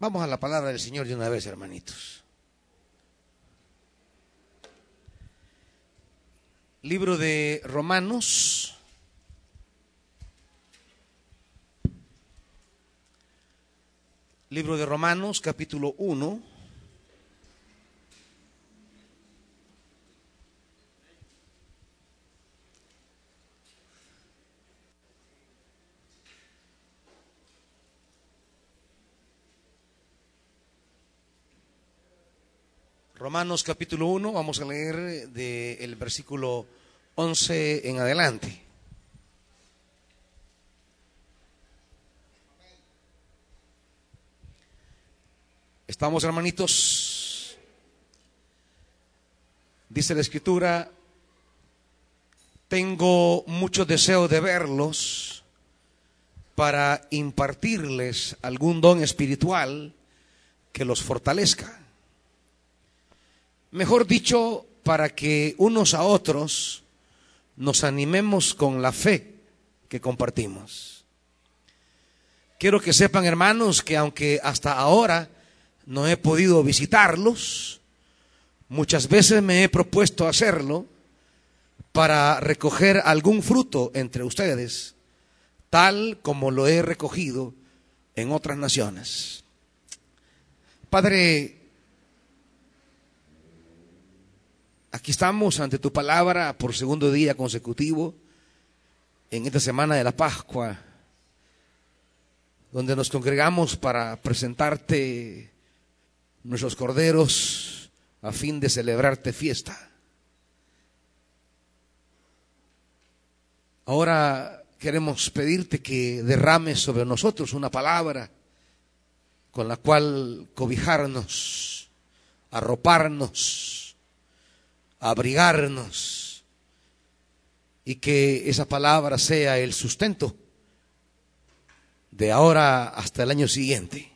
Vamos a la palabra del Señor de una vez, hermanitos. Libro de Romanos. Libro de Romanos, capítulo 1. Romanos capítulo 1, vamos a leer del versículo 11 en adelante. Estamos hermanitos. Dice la escritura, tengo mucho deseo de verlos para impartirles algún don espiritual que los fortalezca Mejor dicho, para que unos a otros nos animemos con la fe que compartimos. Quiero que sepan, hermanos, que aunque hasta ahora no he podido visitarlos, muchas veces me he propuesto hacerlo para recoger algún fruto entre ustedes, tal como lo he recogido en otras naciones. Padre, Aquí estamos ante tu palabra por segundo día consecutivo, en esta semana de la Pascua, donde nos congregamos para presentarte nuestros corderos a fin de celebrarte fiesta. Ahora queremos pedirte que derrames sobre nosotros una palabra con la cual cobijarnos, arroparnos, abrigarnos y que esa palabra sea el sustento de ahora hasta el año siguiente.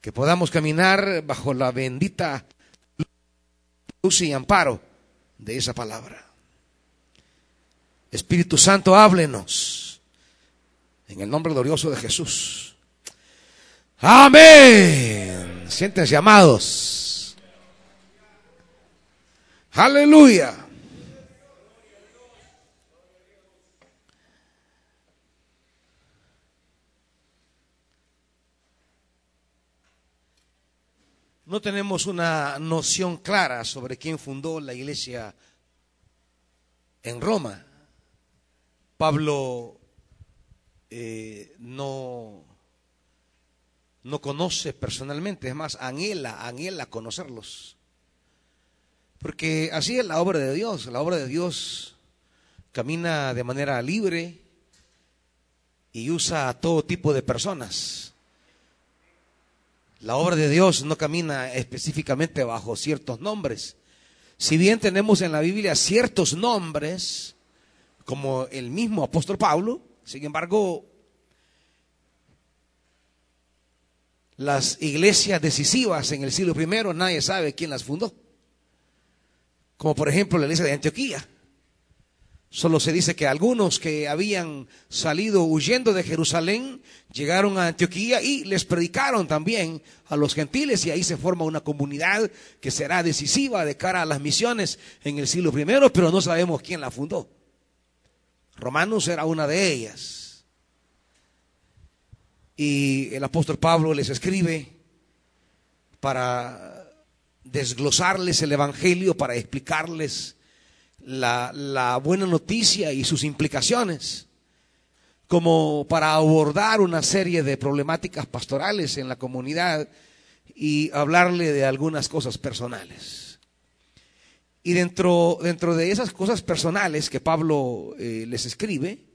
Que podamos caminar bajo la bendita luz y amparo de esa palabra. Espíritu Santo, háblenos en el nombre glorioso de Jesús. Amén. Siéntense amados. Aleluya. No tenemos una noción clara sobre quién fundó la iglesia en Roma. Pablo eh, no, no conoce personalmente, es más, anhela, anhela conocerlos. Porque así es la obra de Dios. La obra de Dios camina de manera libre y usa a todo tipo de personas. La obra de Dios no camina específicamente bajo ciertos nombres. Si bien tenemos en la Biblia ciertos nombres, como el mismo apóstol Pablo, sin embargo, las iglesias decisivas en el siglo I, nadie sabe quién las fundó como por ejemplo la iglesia de Antioquía. Solo se dice que algunos que habían salido huyendo de Jerusalén llegaron a Antioquía y les predicaron también a los gentiles y ahí se forma una comunidad que será decisiva de cara a las misiones en el siglo I, pero no sabemos quién la fundó. Romanos era una de ellas. Y el apóstol Pablo les escribe para desglosarles el Evangelio, para explicarles la, buena noticia y sus implicaciones, como para abordar una serie de problemáticas pastorales en la comunidad y hablarle de algunas cosas personales. Y dentro, dentro de esas cosas personales que Pablo eh, les escribe,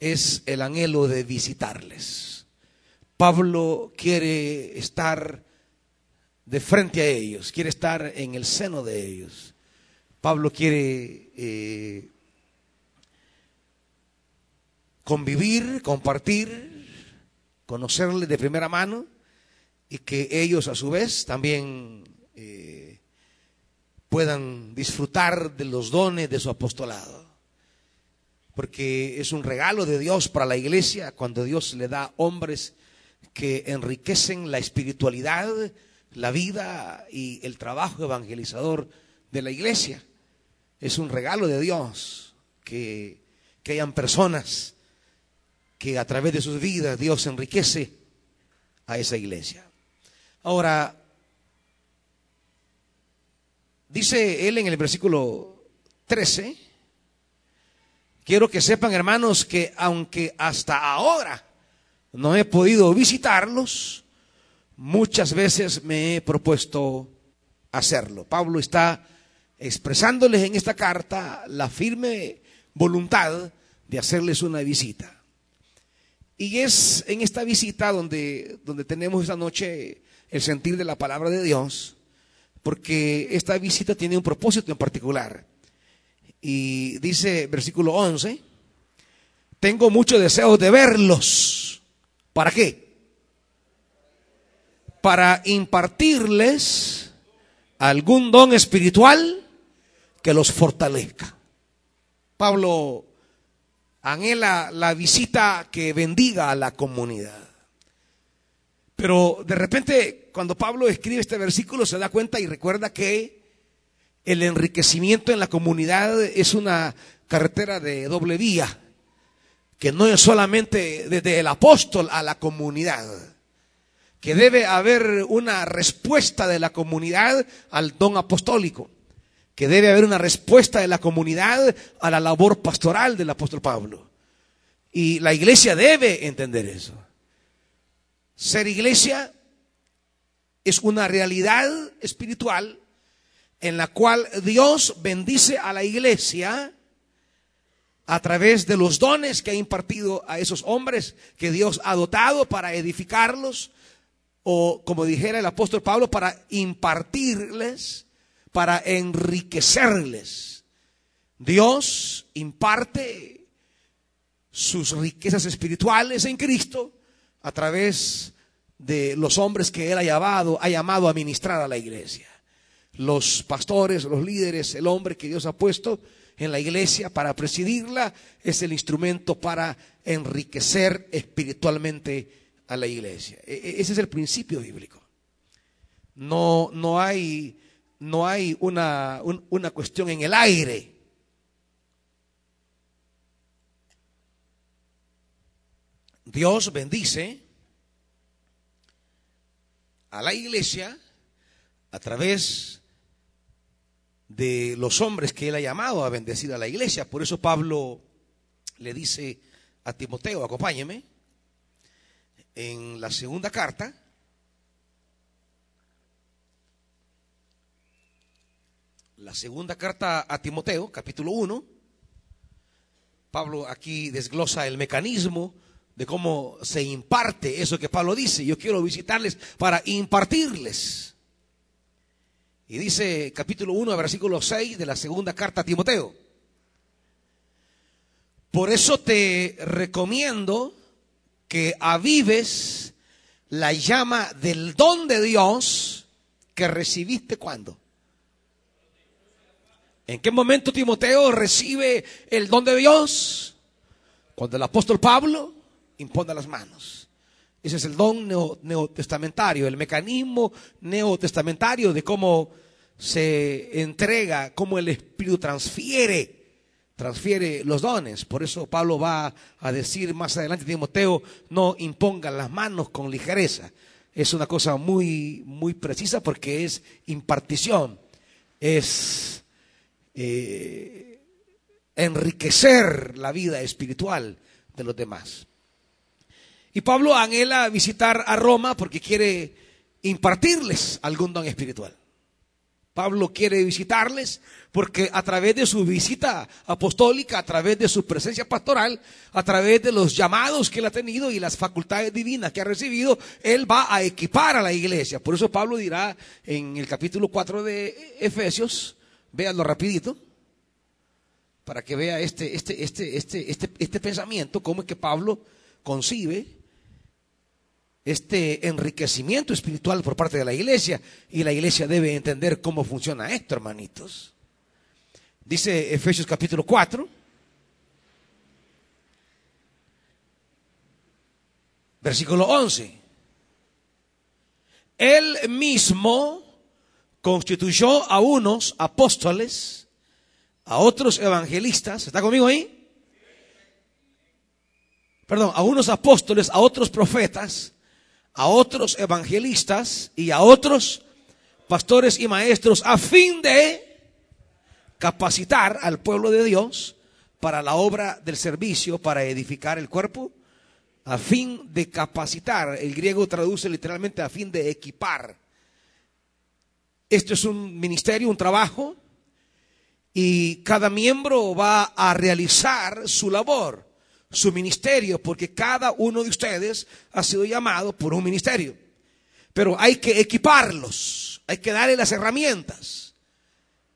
es el anhelo de visitarles. Pablo quiere estar de frente a ellos, quiere estar en el seno de ellos. Pablo quiere eh, convivir, compartir, conocerle de primera mano y que ellos a su vez también eh, puedan disfrutar de los dones de su apostolado. Porque es un regalo de Dios para la iglesia cuando Dios le da hombres que enriquecen la espiritualidad, la vida y el trabajo evangelizador de la iglesia. Es un regalo de Dios que, hayan personas que a través de sus vidas Dios enriquece a esa iglesia. Ahora, dice él en el versículo 13, quiero que sepan hermanos que aunque hasta ahora no he podido visitarlos, muchas veces me he propuesto hacerlo. Pablo está expresándoles en esta carta la firme voluntad de hacerles una visita. Y es en esta visita donde, donde tenemos esta noche el sentir de la palabra de Dios, porque esta visita tiene un propósito en particular. Y dice versículo 11, tengo mucho deseo de verlos. ¿Para qué? Para impartirles algún don espiritual que los fortalezca. Pablo anhela la visita que bendiga a la comunidad. Pero de repente, cuando Pablo escribe este versículo, se da cuenta y recuerda que el enriquecimiento en la comunidad es una carretera de doble vía, que no es solamente desde el apóstol a la comunidad, que debe haber una respuesta de la comunidad al don apostólico que debe haber una respuesta de la comunidad a la labor pastoral del apóstol Pablo. Y la iglesia debe entender eso. Ser iglesia es una realidad espiritual en la cual Dios bendice a la iglesia a través de los dones que ha impartido a esos hombres que Dios ha dotado para edificarlos o, como dijera el apóstol Pablo, para impartirles para enriquecerles. Dios imparte sus riquezas espirituales en Cristo a través de los hombres que Él ha llamado, ha llamado a ministrar a la iglesia. Los pastores, los líderes, el hombre que Dios ha puesto en la iglesia para presidirla es el instrumento para enriquecer espiritualmente a la iglesia. E, e, ese es el principio bíblico. No, no hay no hay una, una cuestión en el aire. Dios bendice a la iglesia a través de los hombres que él ha llamado a bendecir a la iglesia. Por eso Pablo le dice a Timoteo, acompáñeme, en la segunda carta, la segunda carta a Timoteo, capítulo 1, Pablo aquí desglosa el mecanismo de cómo se imparte eso que Pablo dice. Yo quiero visitarles para impartirles. Y dice capítulo 1, versículo 6 de la segunda carta a Timoteo. Por eso te recomiendo que avives la llama del don de Dios que recibiste cuando? ¿En qué momento Timoteo recibe el don de Dios? Cuando el apóstol Pablo impone las manos. Ese es el don neotestamentario, el mecanismo neotestamentario de cómo se entrega, cómo el Espíritu transfiere, transfiere los dones. Por eso Pablo va a decir más adelante, Timoteo, no imponga las manos con ligereza. Es una cosa muy, muy precisa porque es impartición, es eh, enriquecer la vida espiritual de los demás. Y Pablo anhela visitar a Roma porque quiere impartirles algún don espiritual. Pablo quiere visitarles porque a través de su visita apostólica, a través de su presencia pastoral, a través de los llamados que él ha tenido y las facultades divinas que ha recibido, él va a equipar a la iglesia. Por eso Pablo dirá en el capítulo 4 de Efesios, Véanlo rapidito para que vea este, este, este, este, este, este pensamiento, cómo es que Pablo concibe este enriquecimiento espiritual por parte de la iglesia y la iglesia debe entender cómo funciona esto, hermanitos. Dice Efesios capítulo 4, versículo 11. Él mismo constituyó a unos apóstoles, a otros evangelistas, ¿está conmigo ahí? Perdón, a unos apóstoles, a otros profetas, a otros evangelistas y a otros pastores y maestros a fin de capacitar al pueblo de Dios para la obra del servicio, para edificar el cuerpo, a fin de capacitar. El griego traduce literalmente a fin de equipar. Esto es un ministerio, un trabajo, y cada miembro va a realizar su labor, su ministerio, porque cada uno de ustedes ha sido llamado por un ministerio. Pero hay que equiparlos, hay que darle las herramientas.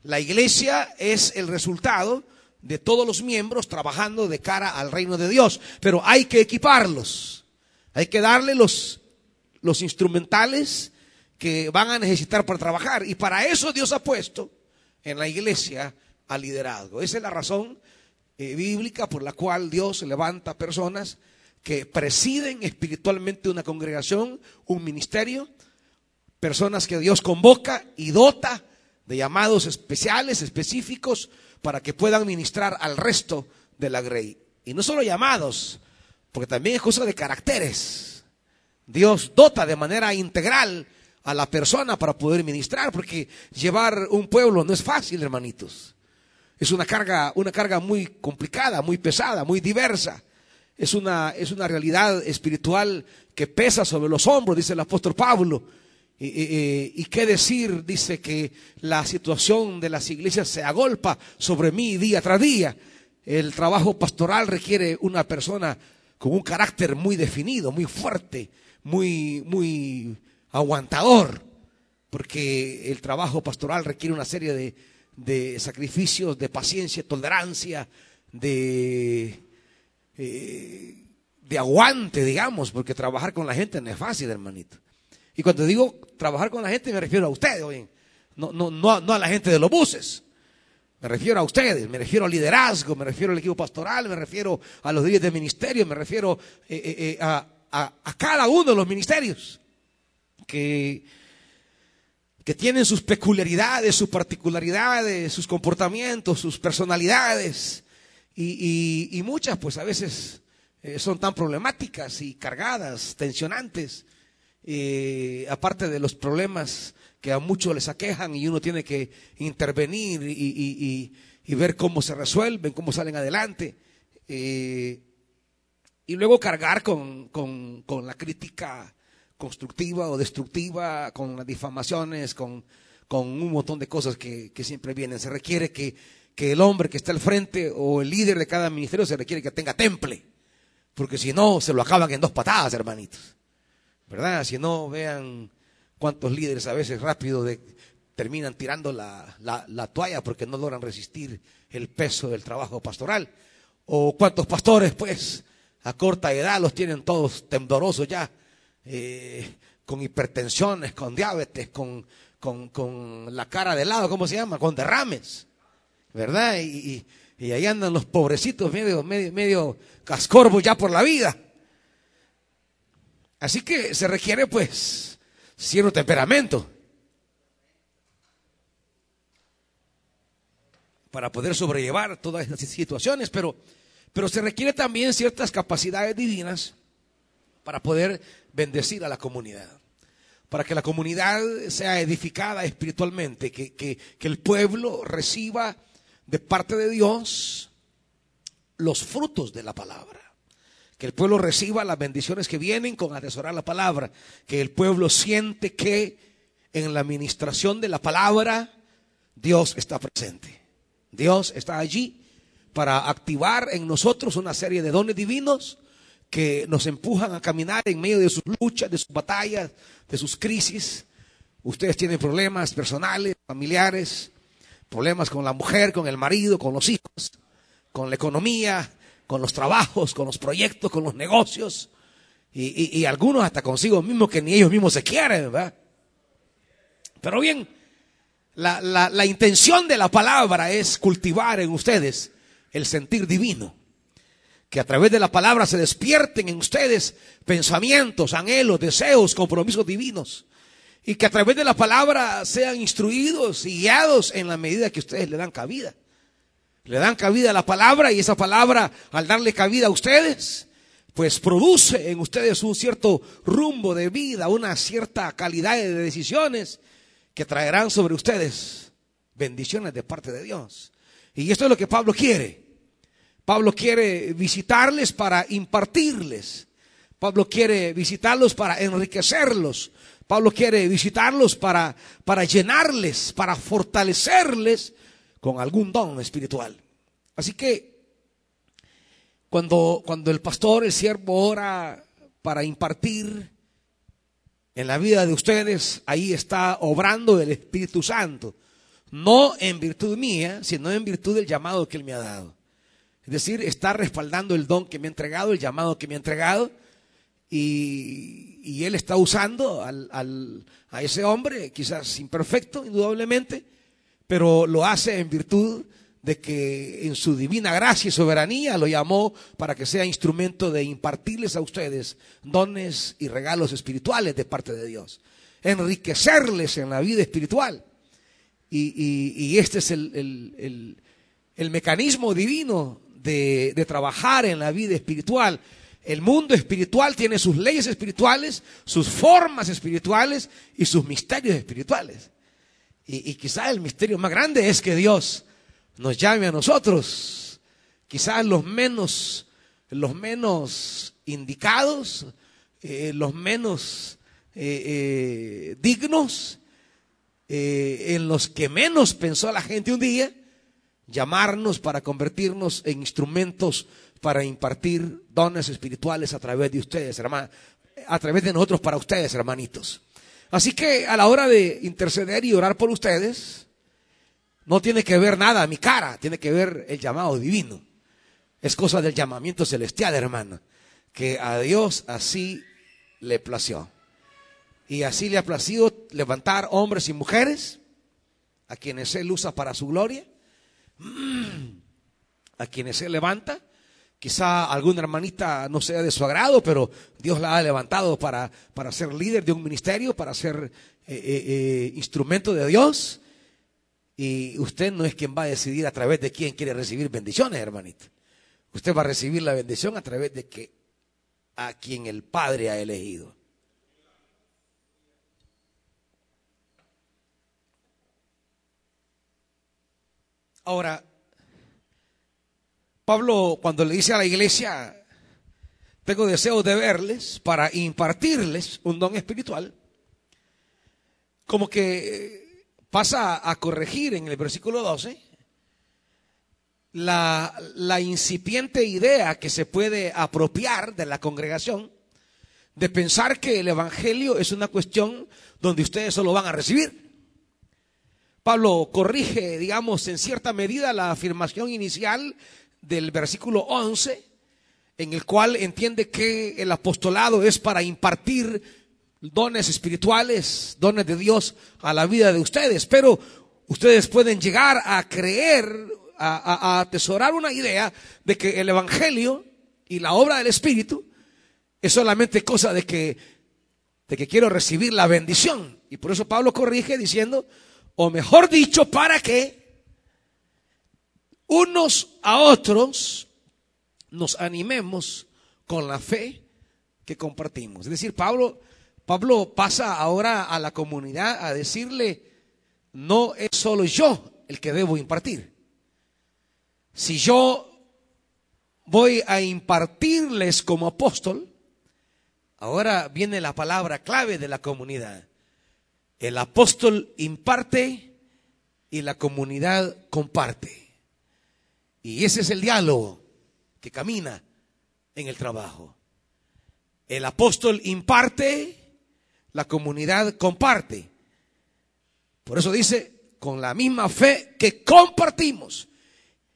La iglesia es el resultado de todos los miembros trabajando de cara al reino de Dios, pero hay que equiparlos, hay que darle los, los instrumentales que van a necesitar para trabajar. Y para eso Dios ha puesto en la iglesia al liderazgo. Esa es la razón eh, bíblica por la cual Dios levanta personas que presiden espiritualmente una congregación, un ministerio, personas que Dios convoca y dota de llamados especiales, específicos, para que puedan ministrar al resto de la grey. Y no solo llamados, porque también es cosa de caracteres. Dios dota de manera integral a la persona para poder ministrar, porque llevar un pueblo no es fácil, hermanitos. Es una carga, una carga muy complicada, muy pesada, muy diversa. Es una, es una realidad espiritual que pesa sobre los hombros, dice el apóstol Pablo. Y, qué decir, dice que la situación de las iglesias se agolpa sobre mí día tras día. El trabajo pastoral requiere una persona con un carácter muy definido, muy fuerte, muy, muy aguantador, porque el trabajo pastoral requiere una serie de, de sacrificios, de paciencia, tolerancia, de, eh, de aguante, digamos, porque trabajar con la gente no es fácil, hermanito. Y cuando digo trabajar con la gente me refiero a ustedes, no, no, no, no a la gente de los buses. Me refiero a ustedes, me refiero al liderazgo, me refiero al equipo pastoral, me refiero a los líderes de ministerio, me refiero eh, eh, a, a, cada uno de los ministerios que, que tienen sus peculiaridades, sus particularidades, sus comportamientos, sus personalidades y, muchas pues a veces eh, son tan problemáticas y cargadas, tensionantes, eh, aparte de los problemas que a muchos les aquejan y uno tiene que intervenir y, ver cómo se resuelven, cómo salen adelante. Eh, y luego cargar con, la crítica constructiva o destructiva, con las difamaciones, con, con un montón de cosas que, que siempre vienen. Se requiere que que el hombre que está al frente o el líder de cada ministerio se requiere que tenga temple. Porque si no, se lo acaban en dos patadas, hermanitos. ¿Verdad? Si no, vean cuántos líderes a veces rápido terminan tirando la, la, toalla porque no logran resistir el peso del trabajo pastoral. O cuántos pastores, pues, a corta edad los tienen todos temblorosos ya, eh, con hipertensiones, con diabetes, con, con, con la cara de lado, ¿cómo se llama? Con derrames. ¿verdad? Y, ahí andan los pobrecitos medio, medio, medio cascorbos ya por la vida. Así que se requiere pues cierto temperamento para poder sobrellevar todas estas situaciones, pero, pero se requiere también ciertas capacidades divinas para poder bendecir a la comunidad, para que la comunidad sea edificada espiritualmente, que, que, que el pueblo reciba de parte de Dios los frutos de la palabra. Que el pueblo reciba las bendiciones que vienen con atesorar la palabra. Que el pueblo siente que en la administración de la palabra Dios está presente. Dios está allí para activar en nosotros una serie de dones divinos que nos empujan a caminar en medio de sus luchas, de sus batallas, de sus crisis. Ustedes tienen problemas personales, familiares, problemas con la mujer, con el marido, con los hijos, con la economía, con los trabajos, con los proyectos, con los negocios, y, algunos hasta consigo mismos que ni ellos mismos se quieren, ¿verdad? Pero bien, la, la intención de la palabra es cultivar en ustedes el sentir divino. Que a través de la palabra se despierten en ustedes pensamientos, anhelos, deseos, compromisos divinos y que a través de la palabra sean instruidos y guiados en la medida que ustedes le dan cabida. Le dan cabida a la palabra y esa palabra, al darle cabida a ustedes, pues produce en ustedes un cierto rumbo de vida, una cierta calidad de decisiones que traerán sobre ustedes bendiciones de parte de Dios. Y esto es lo que Pablo quiere. Pablo quiere visitarles para impartirles. Pablo quiere visitarlos para enriquecerlos, Pablo quiere visitarlos para, para llenarles, para fortalecerles con algún don espiritual. Así que cuando, cuando el pastor, el siervo ora para impartir en la vida de ustedes, ahí está obrando el Espíritu Santo. No en virtud mía, sino en virtud del llamado que Él me ha dado. Es decir, está respaldando el don que me ha entregado, el llamado que me ha entregado y, él está usando al, al, a ese hombre, quizás imperfecto, indudablemente, pero lo hace en virtud de que en su divina gracia y soberanía lo llamó para que sea instrumento de impartirles a ustedes dones y regalos espirituales de parte de Dios, enriquecerles en la vida espiritual. Y, y, y este es el mecanismo divino de, trabajar en la vida espiritual el mundo espiritual tiene sus leyes espirituales, sus formas espirituales y sus misterios espirituales. Y, y quizás el misterio más grande es que Dios nos llame a nosotros, quizás los menos, los menos indicados, eh, los menos eh, eh, dignos, en los que menos pensó la gente un día, llamarnos para convertirnos en instrumentos para impartir dones espirituales a través de ustedes, hermano, a través de nosotros para ustedes, hermanitos. Así que a la hora de interceder y orar por ustedes, no tiene que ver nada mi cara, tiene que ver el llamado divino. Es cosa del llamamiento celestial, hermano, que a Dios así le plació. Y así le ha placido levantar hombres y mujeres a quienes Él usa para su gloria, a quienes Él levanta Quizá alguna hermanita no sea de su agrado, pero Dios la ha levantado para, para ser líder de un ministerio, para ser eh, eh, eh, instrumento de Dios. Y usted no es quien va a decidir a través de quién quiere recibir bendiciones, hermanita. Usted va a recibir la bendición a través de que a quien el Padre ha elegido. Ahora, Pablo cuando le dice a la iglesia, tengo deseo de verles para impartirles un don espiritual, como que pasa a corregir en el versículo 12 la, la incipiente idea que se puede apropiar de la congregación de pensar que el Evangelio es una cuestión donde ustedes solo van a recibir. Pablo corrige, digamos, en cierta medida la afirmación inicial del versículo 11, en el cual entiende que el apostolado es para impartir dones espirituales, dones de Dios a la vida de ustedes, pero ustedes pueden llegar a creer, a, atesorar una idea de que el Evangelio y la obra del Espíritu es solamente cosa de que, de que quiero recibir la bendición. Y por eso Pablo corrige diciendo, o mejor dicho, para que unos a otros nos animemos con la fe que compartimos. Es decir, Pablo, Pablo pasa ahora a la comunidad a decirle, no es solo yo el que debo impartir. Si yo voy a impartirles como apóstol, ahora viene la palabra clave de la comunidad. El apóstol imparte y la comunidad comparte. Y ese es el diálogo que camina en el trabajo. El apóstol imparte, la comunidad comparte. Por eso dice, con la misma fe que compartimos.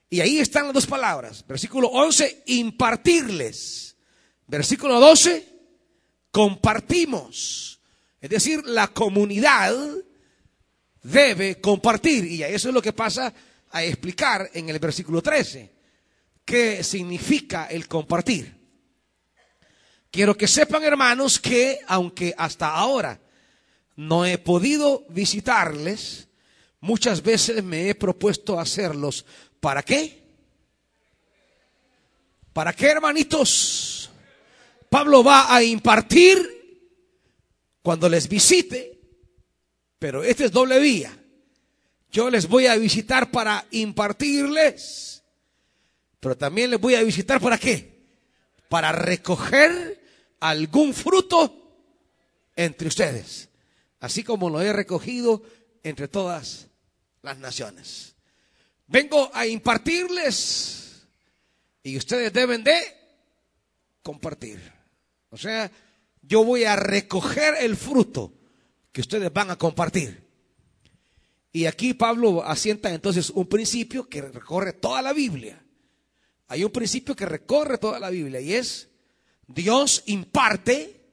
Y ahí están las dos palabras. Versículo 11, impartirles. Versículo 12, compartimos. Es decir, la comunidad debe compartir. Y eso es lo que pasa a explicar en el versículo 13 qué significa el compartir. Quiero que sepan, hermanos, que aunque hasta ahora no he podido visitarles, muchas veces me he propuesto hacerlos. ¿Para qué? ¿Para qué, hermanitos? Pablo va a impartir cuando les visite, pero este es doble vía. Yo les voy a visitar para impartirles, pero también les voy a visitar para qué? Para recoger algún fruto entre ustedes, así como lo he recogido entre todas las naciones. Vengo a impartirles y ustedes deben de compartir. O sea, yo voy a recoger el fruto que ustedes van a compartir. Y aquí Pablo asienta entonces un principio que recorre toda la Biblia. Hay un principio que recorre toda la Biblia y es Dios imparte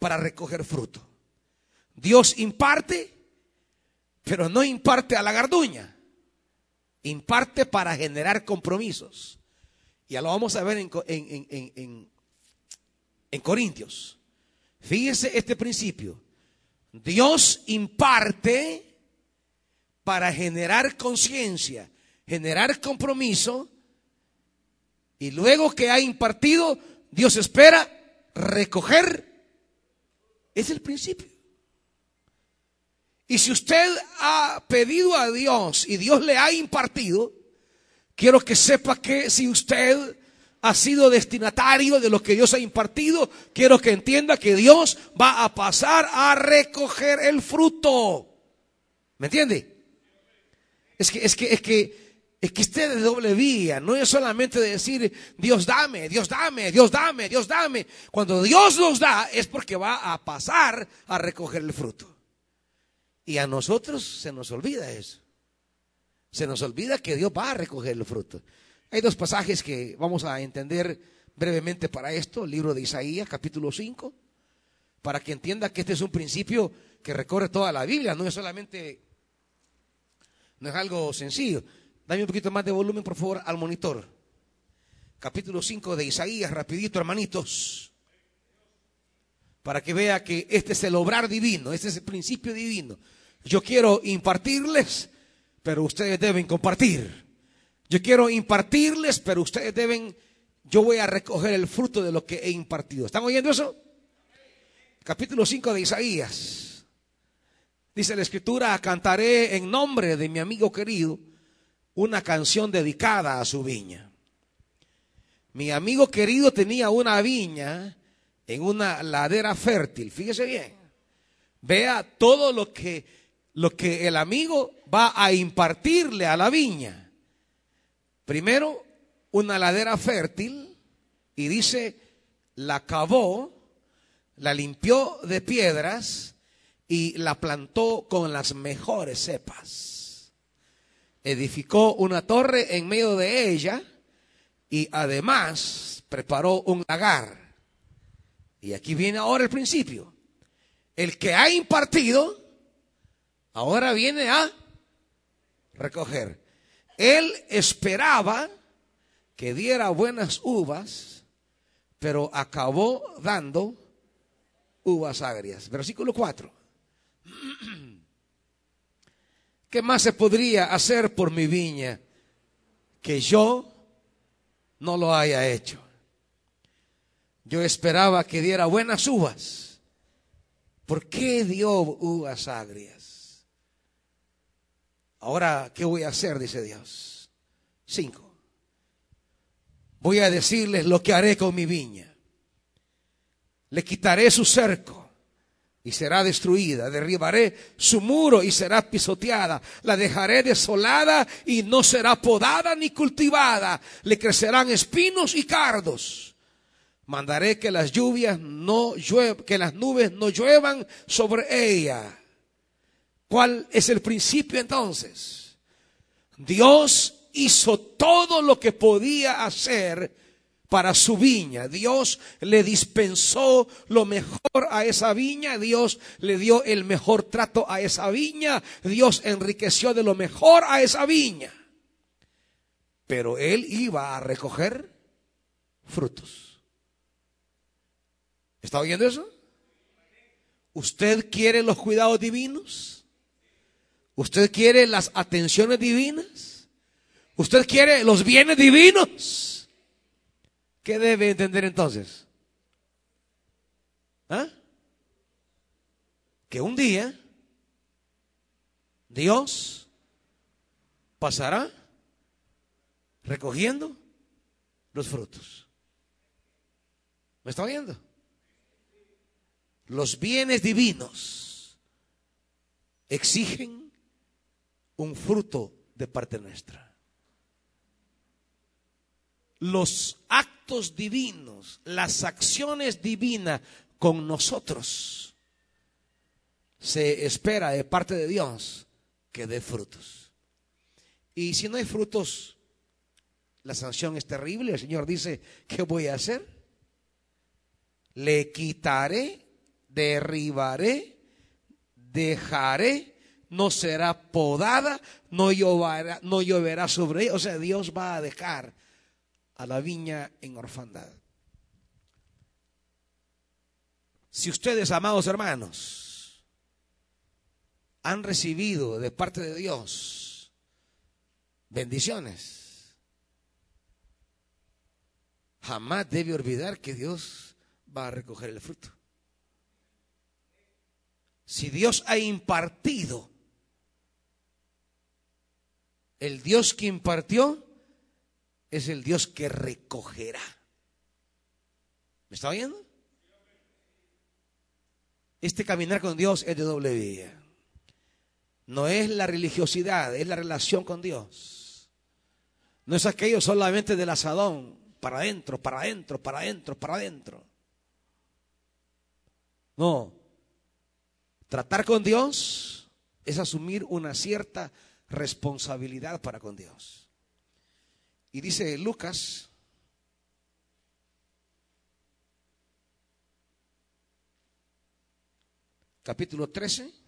para recoger fruto. Dios imparte, pero no imparte a la garduña. Imparte para generar compromisos. Ya lo vamos a ver en, en, en, en Corintios. Fíjese este principio. Dios imparte para generar conciencia, generar compromiso, y luego que ha impartido, Dios espera recoger. Es el principio. Y si usted ha pedido a Dios y Dios le ha impartido, quiero que sepa que si usted ha sido destinatario de lo que Dios ha impartido, quiero que entienda que Dios va a pasar a recoger el fruto. ¿Me entiende? Es que, es que, es que, es que esté de doble vía. No es solamente decir, Dios dame, Dios dame, Dios dame, Dios dame. Cuando Dios nos da es porque va a pasar a recoger el fruto. Y a nosotros se nos olvida eso. Se nos olvida que Dios va a recoger el fruto. Hay dos pasajes que vamos a entender brevemente para esto, el libro de Isaías, capítulo 5, para que entienda que este es un principio que recorre toda la Biblia, no es solamente, no es algo sencillo. Dame un poquito más de volumen, por favor, al monitor. Capítulo 5 de Isaías, rapidito, hermanitos, para que vea que este es el obrar divino, este es el principio divino. Yo quiero impartirles, pero ustedes deben compartir. Yo quiero impartirles, pero ustedes deben, yo voy a recoger el fruto de lo que he impartido. ¿Están oyendo eso? Capítulo 5 de Isaías. Dice la escritura, cantaré en nombre de mi amigo querido una canción dedicada a su viña. Mi amigo querido tenía una viña en una ladera fértil. Fíjese bien. Vea todo lo que, lo que el amigo va a impartirle a la viña. Primero, una ladera fértil y dice, la cavó, la limpió de piedras y la plantó con las mejores cepas. Edificó una torre en medio de ella y además preparó un lagar. Y aquí viene ahora el principio. El que ha impartido, ahora viene a recoger. Él esperaba que diera buenas uvas, pero acabó dando uvas agrias. Versículo 4. ¿Qué más se podría hacer por mi viña que yo no lo haya hecho? Yo esperaba que diera buenas uvas. ¿Por qué dio uvas agrias? Ahora, ¿qué voy a hacer? Dice Dios. Cinco. Voy a decirles lo que haré con mi viña. Le quitaré su cerco y será destruida. Derribaré su muro y será pisoteada. La dejaré desolada y no será podada ni cultivada. Le crecerán espinos y cardos. Mandaré que las lluvias no lluevan, que las nubes no lluevan sobre ella ¿Cuál es el principio entonces? Dios hizo todo lo que podía hacer para su viña. Dios le dispensó lo mejor a esa viña. Dios le dio el mejor trato a esa viña. Dios enriqueció de lo mejor a esa viña. Pero él iba a recoger frutos. ¿Está oyendo eso? ¿Usted quiere los cuidados divinos? ¿Usted quiere las atenciones divinas? ¿Usted quiere los bienes divinos? ¿Qué debe entender entonces? ¿Ah? Que un día Dios pasará recogiendo los frutos. ¿Me está oyendo? Los bienes divinos exigen un fruto de parte nuestra. Los actos divinos, las acciones divinas con nosotros, se espera de parte de Dios que dé frutos. Y si no hay frutos, la sanción es terrible. El Señor dice, ¿qué voy a hacer? Le quitaré, derribaré, dejaré, no será podada, no lloverá, no lloverá sobre ella. O sea, Dios va a dejar a la viña en orfandad. Si ustedes, amados hermanos, han recibido de parte de Dios bendiciones, jamás debe olvidar que Dios va a recoger el fruto. Si Dios ha impartido, el Dios que impartió es el Dios que recogerá. ¿Me está oyendo? Este caminar con Dios es de doble vía. No es la religiosidad, es la relación con Dios. No es aquello solamente del asadón, para adentro, para adentro, para adentro, para adentro. No. Tratar con Dios es asumir una cierta responsabilidad para con Dios. Y dice Lucas, capítulo 13,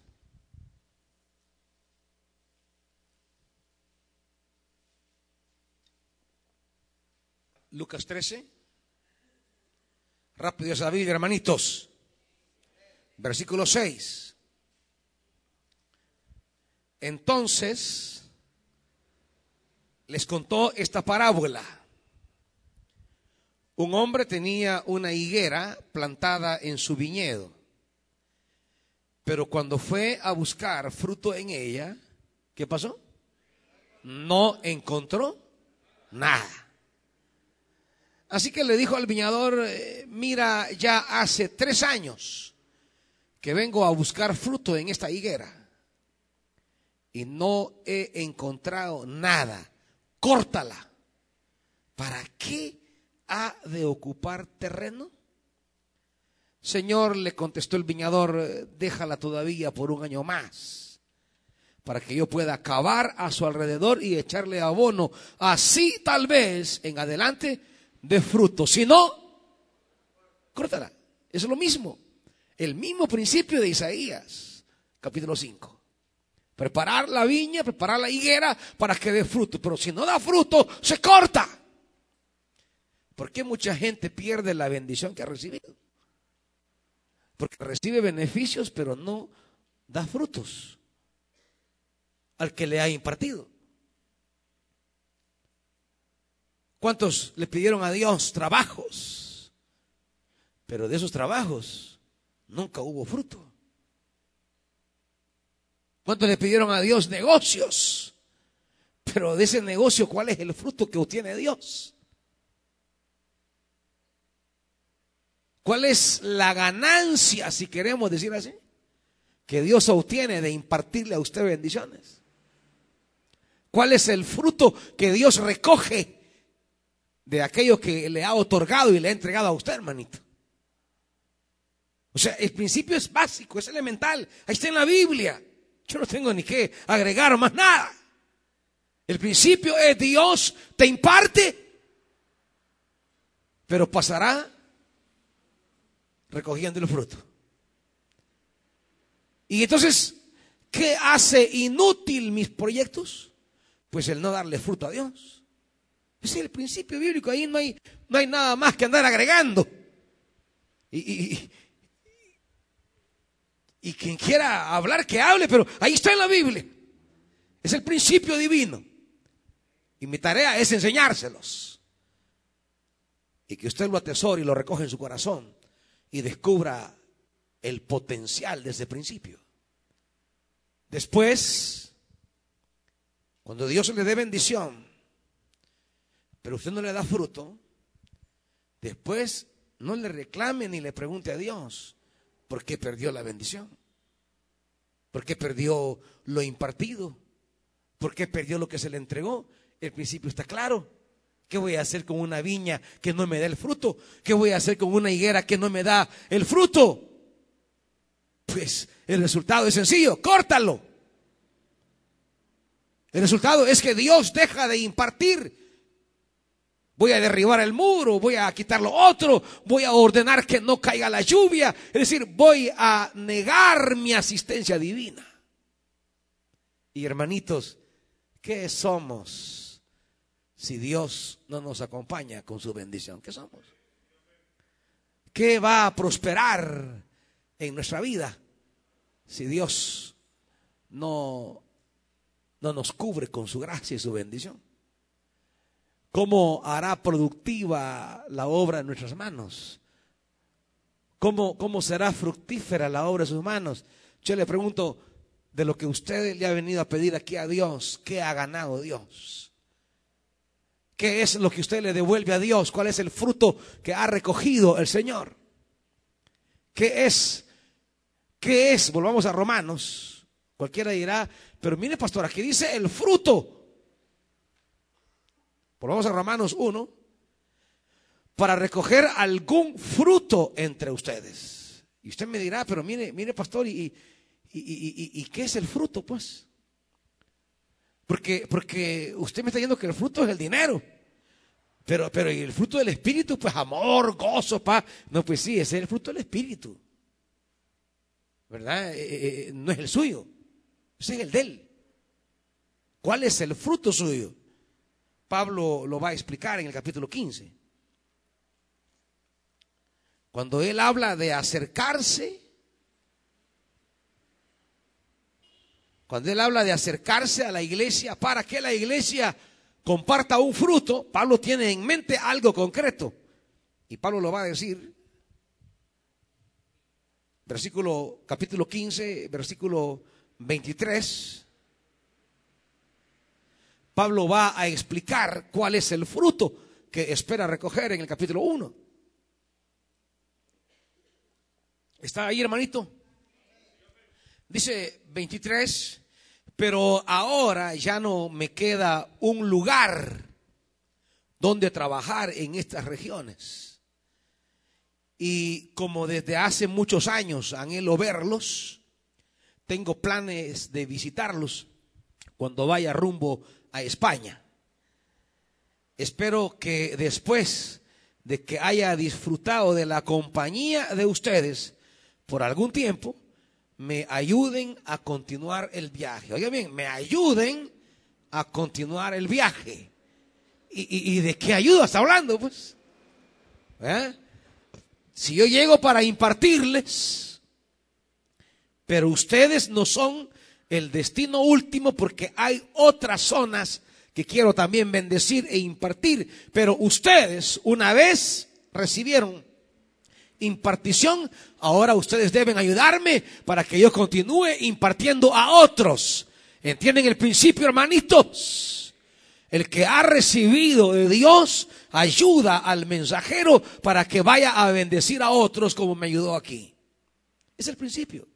Lucas 13. Rápido esa hermanitos. Versículo 6. Entonces les contó esta parábola. Un hombre tenía una higuera plantada en su viñedo, pero cuando fue a buscar fruto en ella, ¿qué pasó? No encontró nada. Así que le dijo al viñador, eh, mira, ya hace tres años que vengo a buscar fruto en esta higuera y no he encontrado nada. Córtala. ¿Para qué ha de ocupar terreno? Señor, le contestó el viñador, déjala todavía por un año más, para que yo pueda cavar a su alrededor y echarle abono. Así tal vez en adelante de fruto. Si no, córtala. Es lo mismo. El mismo principio de Isaías, capítulo 5. Preparar la viña, preparar la higuera para que dé fruto. Pero si no da fruto, se corta. ¿Por qué mucha gente pierde la bendición que ha recibido? Porque recibe beneficios, pero no da frutos al que le ha impartido. ¿Cuántos le pidieron a Dios trabajos? Pero de esos trabajos nunca hubo fruto. ¿Cuántos le pidieron a Dios negocios? Pero de ese negocio, ¿cuál es el fruto que obtiene Dios? ¿Cuál es la ganancia, si queremos decir así, que Dios obtiene de impartirle a usted bendiciones? ¿Cuál es el fruto que Dios recoge de aquello que le ha otorgado y le ha entregado a usted, hermanito. O sea, el principio es básico, es elemental. Ahí está en la Biblia. Yo no tengo ni que agregar más nada. El principio es Dios te imparte, pero pasará recogiendo el fruto. Y entonces, ¿qué hace inútil mis proyectos? Pues el no darle fruto a Dios. Ese es el principio bíblico, ahí no hay, no hay nada más que andar agregando. Y quien quiera hablar, que hable, pero ahí está en la Biblia. Es el principio divino. Y mi tarea es enseñárselos. Y que usted lo atesore y lo recoge en su corazón y descubra el potencial de ese principio. Después, cuando Dios le dé bendición, pero usted no le da fruto, después no le reclame ni le pregunte a Dios por qué perdió la bendición, por qué perdió lo impartido, por qué perdió lo que se le entregó. El principio está claro. ¿Qué voy a hacer con una viña que no me da el fruto? ¿Qué voy a hacer con una higuera que no me da el fruto? Pues el resultado es sencillo, córtalo. El resultado es que Dios deja de impartir. Voy a derribar el muro, voy a quitar lo otro, voy a ordenar que no caiga la lluvia. Es decir, voy a negar mi asistencia divina. Y hermanitos, ¿qué somos si Dios no nos acompaña con su bendición? ¿Qué somos? ¿Qué va a prosperar en nuestra vida si Dios no, no nos cubre con su gracia y su bendición? ¿Cómo hará productiva la obra en nuestras manos? ¿Cómo, ¿Cómo será fructífera la obra de sus manos? Yo le pregunto, de lo que usted le ha venido a pedir aquí a Dios, ¿qué ha ganado Dios? ¿Qué es lo que usted le devuelve a Dios? ¿Cuál es el fruto que ha recogido el Señor? ¿Qué es? ¿Qué es? Volvamos a Romanos. Cualquiera dirá, pero mire pastor, aquí dice el fruto. Volvamos a Romanos 1. Para recoger algún fruto entre ustedes. Y usted me dirá, pero mire, mire pastor, y, y, y qué es el fruto, pues? Porque, porque usted me está diciendo que el fruto es el dinero. Pero, pero el fruto del Espíritu, pues amor, gozo, paz. No, pues sí, ese es el fruto del Espíritu. ¿verdad? Eh, eh, eh, no es el suyo, ese es el de él. ¿Cuál es el fruto suyo? Pablo lo va a explicar en el capítulo 15. Cuando él habla de acercarse, cuando él habla de acercarse a la iglesia para que la iglesia comparta un fruto, Pablo tiene en mente algo concreto. Y Pablo lo va a decir versículo capítulo 15, versículo 23, Pablo va a explicar cuál es el fruto que espera recoger en el capítulo 1. ¿Está ahí, hermanito? Dice 23, pero ahora ya no me queda un lugar donde trabajar en estas regiones y como desde hace muchos años anhelo verlos, tengo planes de visitarlos cuando vaya rumbo a España. Espero que después de que haya disfrutado de la compañía de ustedes por algún tiempo, me ayuden a continuar el viaje. Oiga bien, me ayuden a continuar el viaje. ¿Y, de qué ayuda está hablando? Pues. ¿Eh? Si yo llego para impartirles, pero ustedes no son el destino último porque hay otras zonas que quiero también bendecir e impartir, pero ustedes una vez recibieron impartición, ahora ustedes deben ayudarme para que yo continúe impartiendo a otros. ¿Entienden el principio, hermanitos? El que ha recibido de Dios ayuda al mensajero para que vaya a bendecir a otros como me ayudó aquí. Es el principio.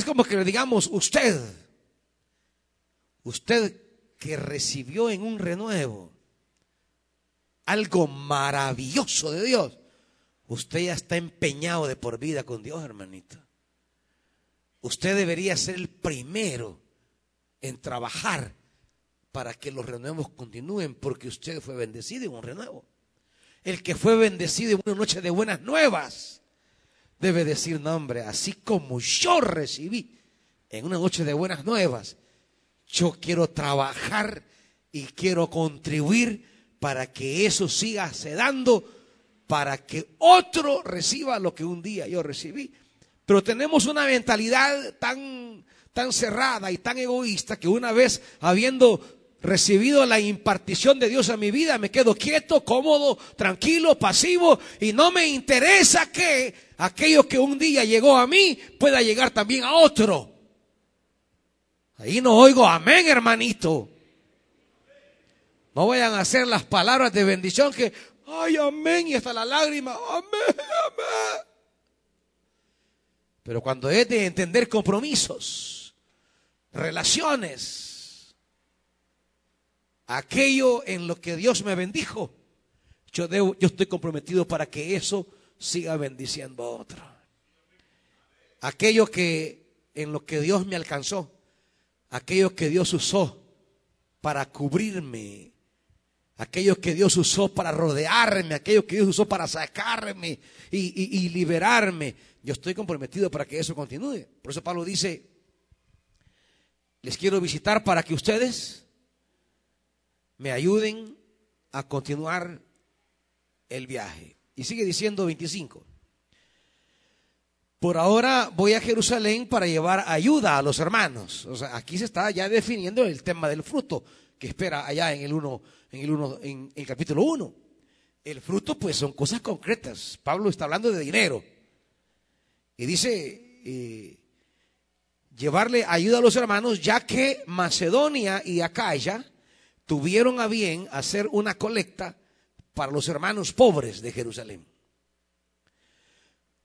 Es como que le digamos, usted, usted que recibió en un renuevo algo maravilloso de Dios, usted ya está empeñado de por vida con Dios, hermanito. Usted debería ser el primero en trabajar para que los renuevos continúen, porque usted fue bendecido en un renuevo. El que fue bendecido en una noche de buenas nuevas debe decir, no hombre, así como yo recibí en una noche de buenas nuevas, yo quiero trabajar y quiero contribuir para que eso siga sedando, para que otro reciba lo que un día yo recibí. Pero tenemos una mentalidad tan, tan cerrada y tan egoísta que una vez habiendo recibido la impartición de Dios a mi vida, me quedo quieto, cómodo, tranquilo, pasivo y no me interesa que aquello que un día llegó a mí pueda llegar también a otro. Ahí no oigo amén, hermanito. No vayan a hacer las palabras de bendición que, ay, amén, y hasta la lágrima, amén, amén. Pero cuando es de entender compromisos, relaciones, aquello en lo que Dios me bendijo, yo, debo, yo estoy comprometido para que eso siga bendiciendo a otro. Aquello que en lo que Dios me alcanzó, aquello que Dios usó para cubrirme, aquello que Dios usó para rodearme, aquello que Dios usó para sacarme y, y, liberarme. Yo estoy comprometido para que eso continúe. Por eso Pablo dice, les quiero visitar para que ustedes me ayuden a continuar el viaje. Y sigue diciendo 25. Por ahora voy a Jerusalén para llevar ayuda a los hermanos. O sea, aquí se está ya definiendo el tema del fruto que espera allá en el 1, en el uno, en el capítulo 1. El fruto, pues, son cosas concretas. Pablo está hablando de dinero. Y dice, eh, llevarle ayuda a los hermanos, ya que Macedonia y Acaya tuvieron a bien hacer una colecta para los hermanos pobres de Jerusalén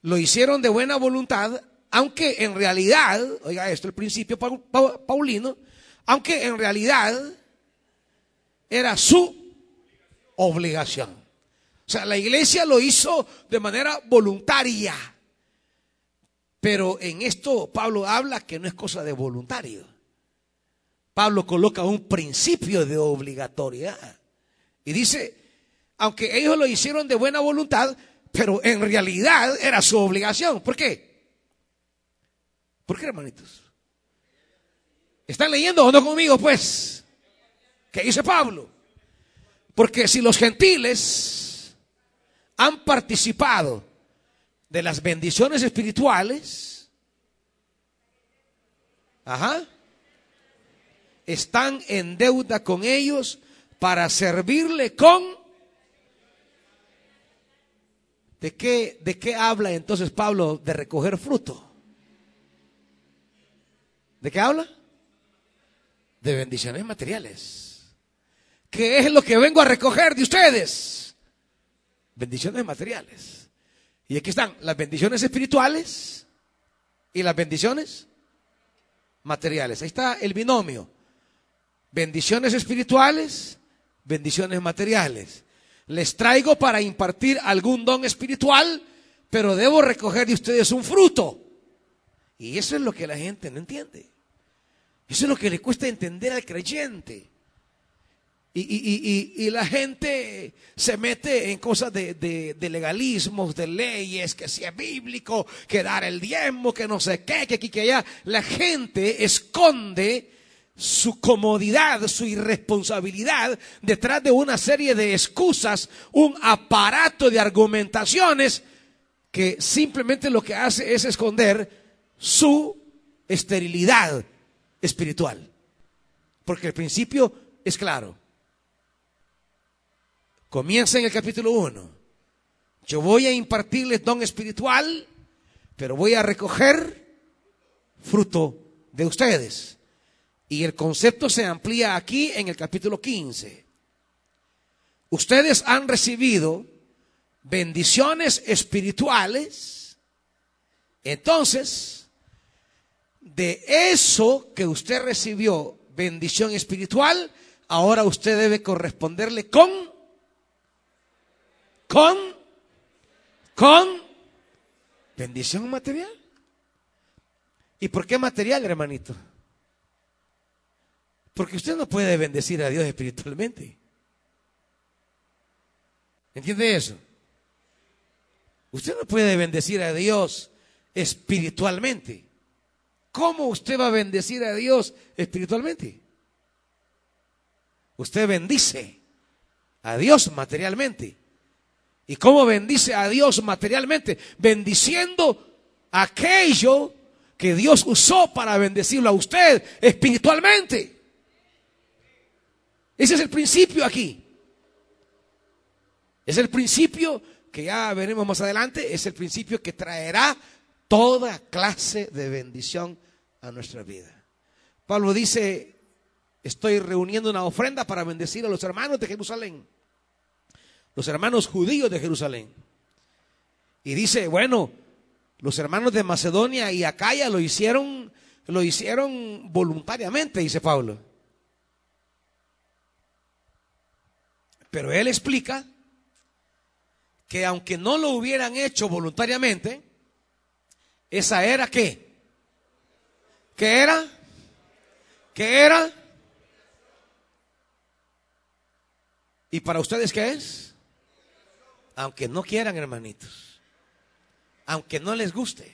lo hicieron de buena voluntad, aunque en realidad, oiga esto, el principio paulino, aunque en realidad era su obligación. O sea, la iglesia lo hizo de manera voluntaria. Pero en esto Pablo habla que no es cosa de voluntario. Pablo coloca un principio de obligatoriedad. Y dice, aunque ellos lo hicieron de buena voluntad, pero en realidad era su obligación. ¿Por qué? ¿Por qué, hermanitos? ¿Están leyendo o no conmigo, pues? ¿Qué dice Pablo? Porque si los gentiles han participado de las bendiciones espirituales, ajá, están en deuda con ellos para servirle con ¿De qué, ¿De qué habla entonces Pablo de recoger fruto? ¿De qué habla? De bendiciones materiales. ¿Qué es lo que vengo a recoger de ustedes? Bendiciones materiales. Y aquí están las bendiciones espirituales y las bendiciones materiales. Ahí está el binomio. Bendiciones espirituales, bendiciones materiales les traigo para impartir algún don espiritual, pero debo recoger de ustedes un fruto. Y eso es lo que la gente no entiende. Eso es lo que le cuesta entender al creyente. Y, la gente se mete en cosas de, de, legalismos, de leyes, que si es bíblico, que dar el diezmo, que no sé qué, que aquí, que allá. La gente esconde su comodidad, su irresponsabilidad detrás de una serie de excusas, un aparato de argumentaciones que simplemente lo que hace es esconder su esterilidad espiritual. Porque el principio es claro. Comienza en el capítulo 1. Yo voy a impartirles don espiritual, pero voy a recoger fruto de ustedes. Y el concepto se amplía aquí en el capítulo 15. Ustedes han recibido bendiciones espirituales. Entonces, de eso que usted recibió, bendición espiritual, ahora usted debe corresponderle con, con, con bendición material. ¿Y por qué material, hermanito? Porque usted no puede bendecir a Dios espiritualmente. ¿Entiende eso? Usted no puede bendecir a Dios espiritualmente. ¿Cómo usted va a bendecir a Dios espiritualmente? Usted bendice a Dios materialmente. ¿Y cómo bendice a Dios materialmente? Bendiciendo aquello que Dios usó para bendecirlo a usted espiritualmente. Ese es el principio aquí. Es el principio que ya veremos más adelante, es el principio que traerá toda clase de bendición a nuestra vida. Pablo dice, estoy reuniendo una ofrenda para bendecir a los hermanos de Jerusalén, los hermanos judíos de Jerusalén. Y dice, bueno, los hermanos de Macedonia y Acaya lo hicieron, lo hicieron voluntariamente, dice Pablo. Pero él explica que aunque no lo hubieran hecho voluntariamente, esa era qué? ¿Qué era? ¿Qué era? ¿Y para ustedes qué es? Aunque no quieran, hermanitos. Aunque no les guste.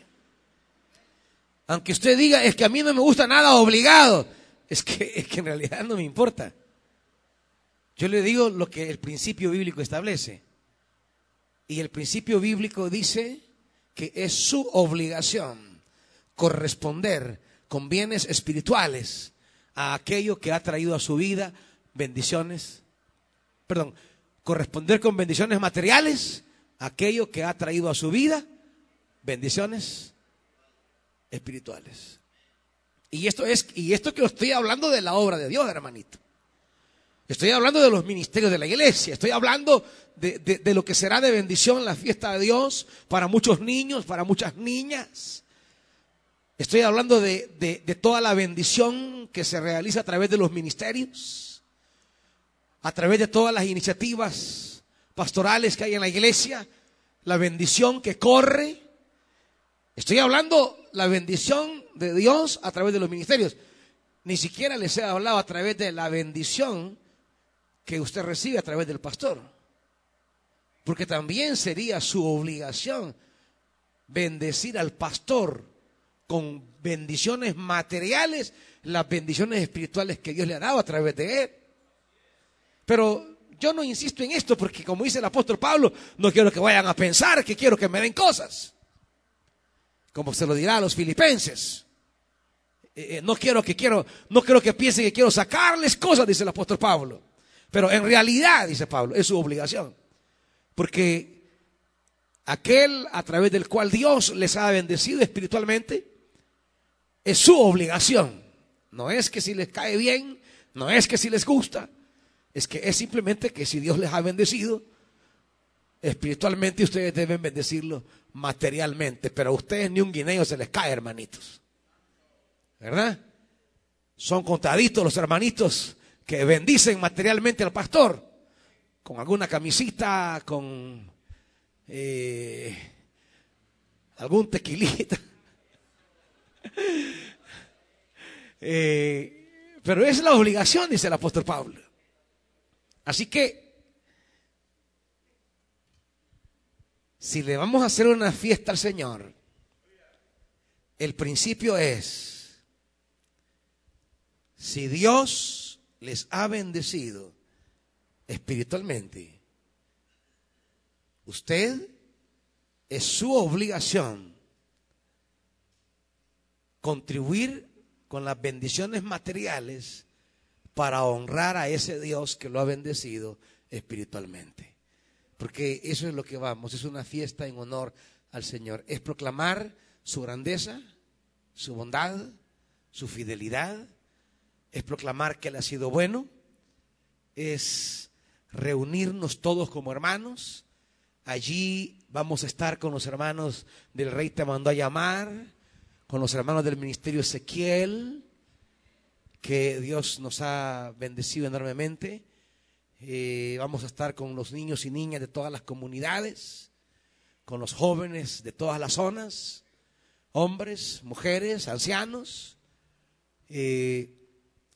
Aunque usted diga, es que a mí no me gusta nada obligado. Es que, es que en realidad no me importa. Yo le digo lo que el principio bíblico establece. Y el principio bíblico dice que es su obligación corresponder con bienes espirituales a aquello que ha traído a su vida bendiciones, perdón, corresponder con bendiciones materiales a aquello que ha traído a su vida bendiciones espirituales. Y esto es y esto que estoy hablando de la obra de Dios, hermanito. Estoy hablando de los ministerios de la iglesia, estoy hablando de, lo que será de bendición la fiesta de Dios para muchos niños, para muchas niñas. Estoy hablando de, de, toda la bendición que se realiza a través de los ministerios, a través de todas las iniciativas pastorales que hay en la iglesia, la bendición que corre. Estoy hablando la bendición de Dios a través de los ministerios. Ni siquiera les he hablado a través de la bendición que usted recibe a través del pastor. Porque también sería su obligación bendecir al pastor con bendiciones materiales, las bendiciones espirituales que Dios le ha dado a través de él. Pero yo no insisto en esto porque como dice el apóstol Pablo, no quiero que vayan a pensar que quiero que me den cosas. Como se lo dirá a los filipenses. Eh, eh, no quiero que quiero, no quiero que piensen que quiero sacarles cosas, dice el apóstol Pablo. Pero en realidad, dice Pablo, es su obligación. Porque aquel a través del cual Dios les ha bendecido espiritualmente, es su obligación. No es que si les cae bien, no es que si les gusta, es que es simplemente que si Dios les ha bendecido espiritualmente, ustedes deben bendecirlo materialmente. Pero a ustedes ni un guineo se les cae, hermanitos. ¿Verdad? Son contaditos los hermanitos que bendicen materialmente al pastor, con alguna camisita, con eh, algún tequilita. Eh, pero es la obligación, dice el apóstol Pablo. Así que, si le vamos a hacer una fiesta al Señor, el principio es, si Dios les ha bendecido espiritualmente, usted es su obligación contribuir con las bendiciones materiales para honrar a ese Dios que lo ha bendecido espiritualmente. Porque eso es lo que vamos, es una fiesta en honor al Señor, es proclamar su grandeza, su bondad, su fidelidad, es proclamar que Él ha sido bueno, es reunirnos todos como hermanos. Allí vamos a estar con los hermanos del Rey te mandó a llamar, con los hermanos del Ministerio Ezequiel, que Dios nos ha bendecido enormemente. Eh, vamos a estar con los niños y niñas de todas las comunidades, con los jóvenes de todas las zonas, hombres, mujeres, ancianos. Eh,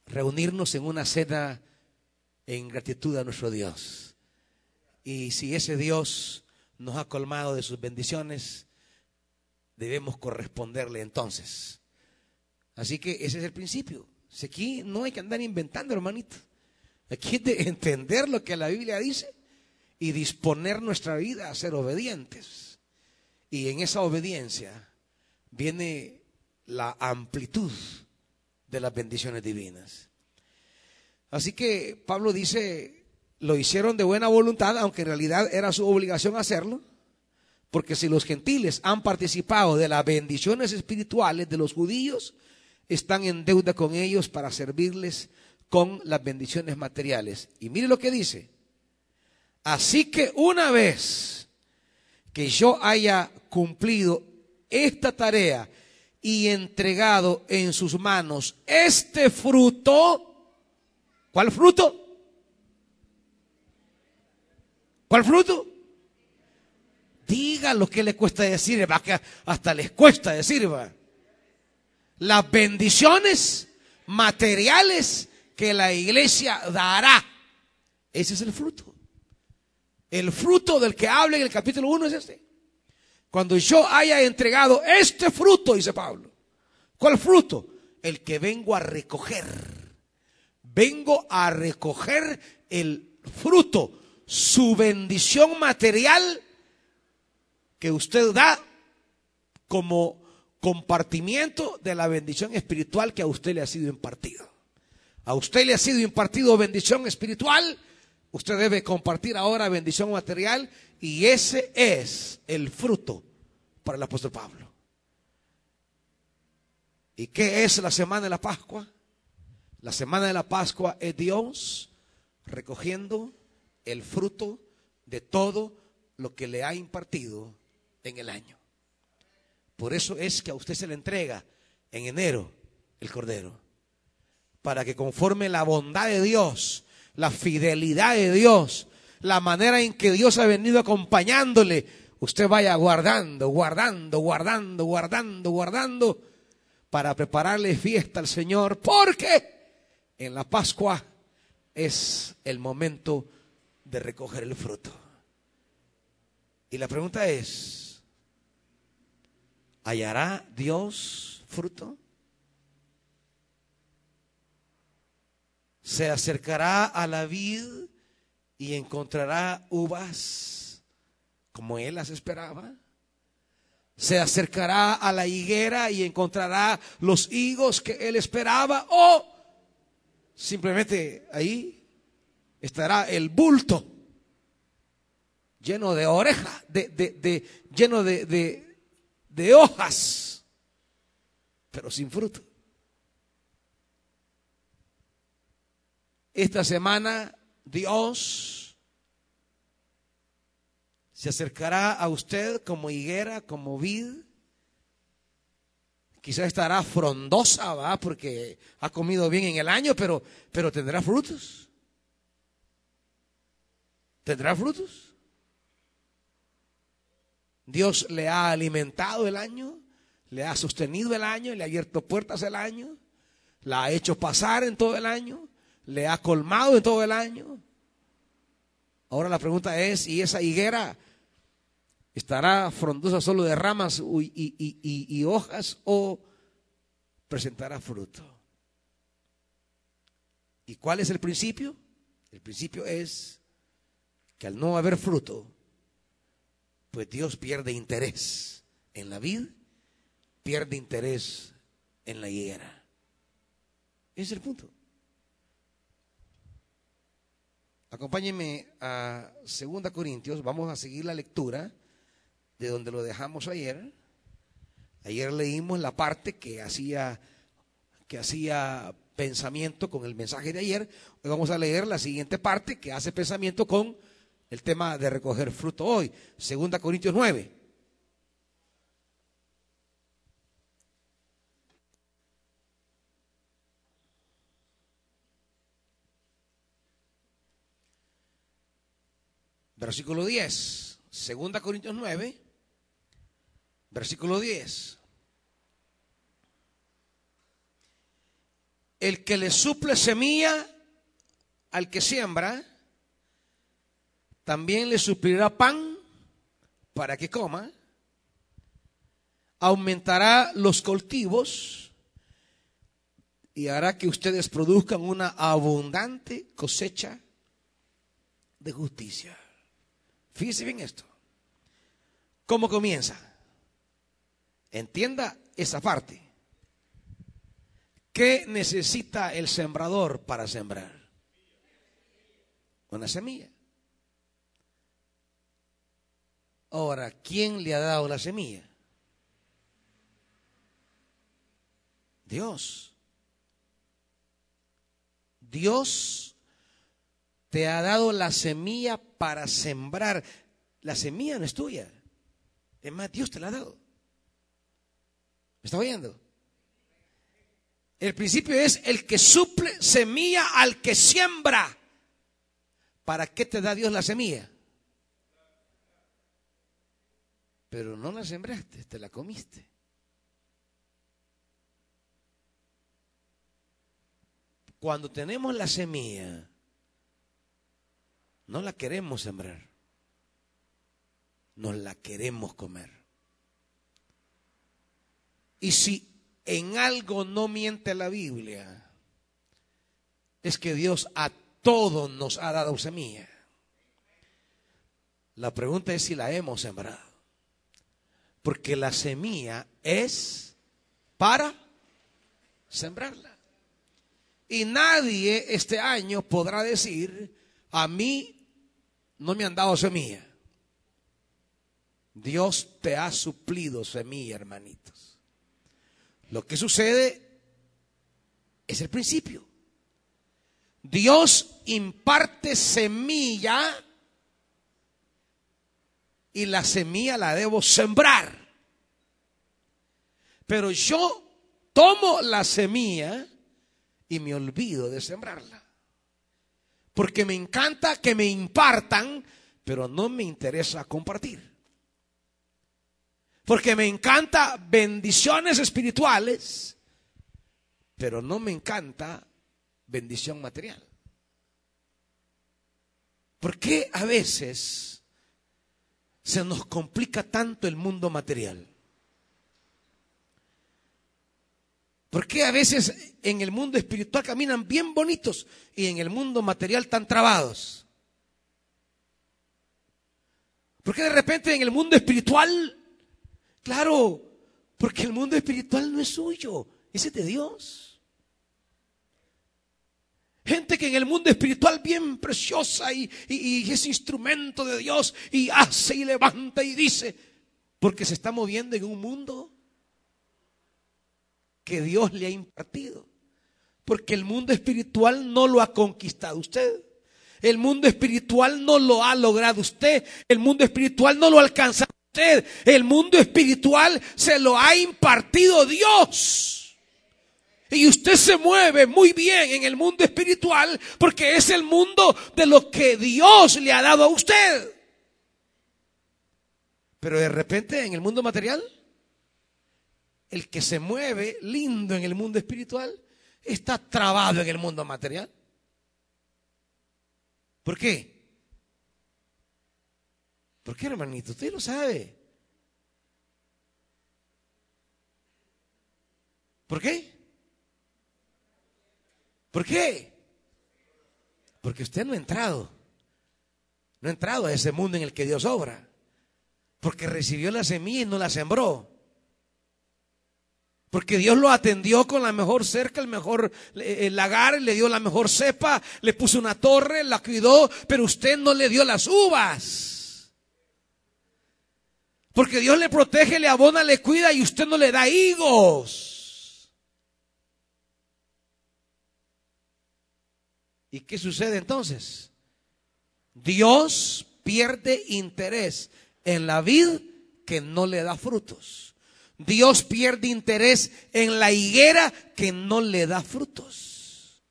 reunirnos en una cena en gratitud a nuestro Dios. Y si ese Dios nos ha colmado de sus bendiciones, debemos corresponderle entonces. Así que ese es el principio. aquí no hay que andar inventando, hermanito. Aquí hay que entender lo que la Biblia dice y disponer nuestra vida a ser obedientes. Y en esa obediencia viene la amplitud de las bendiciones divinas. Así que Pablo dice, lo hicieron de buena voluntad, aunque en realidad era su obligación hacerlo, porque si los gentiles han participado de las bendiciones espirituales de los judíos, están en deuda con ellos para servirles con las bendiciones materiales. Y mire lo que dice. Así que una vez que yo haya cumplido esta tarea y entregado en sus manos este fruto, ¿cuál fruto? ¿Cuál fruto? Diga lo que le cuesta decir, hasta les cuesta decir. Las bendiciones materiales que la iglesia dará. Ese es el fruto. El fruto del que habla en el capítulo 1 es este. Cuando yo haya entregado este fruto, dice Pablo. ¿Cuál fruto? El que vengo a recoger. Vengo a recoger el fruto, su bendición material que usted da como compartimiento de la bendición espiritual que a usted le ha sido impartido. A usted le ha sido impartido bendición espiritual, usted debe compartir ahora bendición material y ese es el fruto para el apóstol Pablo. ¿Y qué es la semana de la Pascua? La semana de la Pascua es Dios recogiendo el fruto de todo lo que le ha impartido en el año. Por eso es que a usted se le entrega en enero el Cordero para que conforme la bondad de Dios, la fidelidad de Dios, la manera en que Dios ha venido acompañándole, usted vaya guardando, guardando, guardando, guardando, guardando, para prepararle fiesta al Señor, porque en la Pascua es el momento de recoger el fruto. Y la pregunta es, ¿hallará Dios fruto? Se acercará a la vid y encontrará uvas como él las esperaba. Se acercará a la higuera y encontrará los higos que él esperaba. O simplemente ahí estará el bulto lleno de orejas, de, lleno de, de hojas, pero sin fruto. Esta semana Dios se acercará a usted como higuera, como vid. Quizá estará frondosa, ¿va? Porque ha comido bien en el año, pero, pero tendrá frutos. ¿Tendrá frutos? Dios le ha alimentado el año, le ha sostenido el año, le ha abierto puertas el año, la ha hecho pasar en todo el año le ha colmado en todo el año. Ahora la pregunta es, ¿y esa higuera estará frondosa solo de ramas y, hojas o presentará fruto? ¿Y cuál es el principio? El principio es que al no haber fruto, pues Dios pierde interés en la vida, pierde interés en la higuera. Ese es el punto. Acompáñenme a 2 Corintios, vamos a seguir la lectura de donde lo dejamos ayer. Ayer leímos la parte que hacía que hacía pensamiento con el mensaje de ayer. Hoy vamos a leer la siguiente parte que hace pensamiento con el tema de recoger fruto hoy. 2 Corintios 9. Versículo 10. Segunda Corintios 9. Versículo 10. El que le suple semilla al que siembra, también le suplirá pan para que coma, aumentará los cultivos y hará que ustedes produzcan una abundante cosecha de justicia. Fíjese bien esto. ¿Cómo comienza? Entienda esa parte. ¿Qué necesita el sembrador para sembrar? Una semilla. Ahora, ¿quién le ha dado la semilla? Dios. Dios te ha dado la semilla para sembrar. La semilla no es tuya. Es más, Dios te la ha dado. ¿Me está oyendo? El principio es el que suple semilla al que siembra. ¿Para qué te da Dios la semilla? Pero no la sembraste, te la comiste. Cuando tenemos la semilla, no la queremos sembrar, nos la queremos comer. Y si en algo no miente la Biblia, es que Dios a todos nos ha dado semilla. La pregunta es si la hemos sembrado. Porque la semilla es para sembrarla. Y nadie este año podrá decir, a mí no me han dado semilla. Dios te ha suplido semilla, hermanitos. Lo que sucede es el principio. Dios imparte semilla y la semilla la debo sembrar. Pero yo tomo la semilla y me olvido de sembrarla. Porque me encanta que me impartan, pero no me interesa compartir. Porque me encanta bendiciones espirituales, pero no me encanta bendición material. ¿Por qué a veces se nos complica tanto el mundo material? ¿Por qué a veces en el mundo espiritual caminan bien bonitos y en el mundo material tan trabados? ¿Por qué de repente en el mundo espiritual, claro, porque el mundo espiritual no es suyo, ese es de Dios. Gente que en el mundo espiritual bien preciosa y, y, es instrumento de Dios y hace y levanta y dice, porque se está moviendo en un mundo que Dios le ha impartido. Porque el mundo espiritual no lo ha conquistado usted. El mundo espiritual no lo ha logrado usted. El mundo espiritual no lo ha alcanzado usted. El mundo espiritual se lo ha impartido Dios. Y usted se mueve muy bien en el mundo espiritual porque es el mundo de lo que Dios le ha dado a usted. Pero de repente en el mundo material el que se mueve lindo en el mundo espiritual está trabado en el mundo material. ¿Por qué? ¿Por qué, hermanito? Usted lo sabe. ¿Por qué? ¿Por qué? Porque usted no ha entrado. No ha entrado a ese mundo en el que Dios obra. Porque recibió la semilla y no la sembró. Porque Dios lo atendió con la mejor cerca, el mejor eh, lagar, le dio la mejor cepa, le puso una torre, la cuidó, pero usted no le dio las uvas. Porque Dios le protege, le abona, le cuida y usted no le da higos. ¿Y qué sucede entonces? Dios pierde interés en la vid que no le da frutos. Dios pierde interés en la higuera que no le da frutos.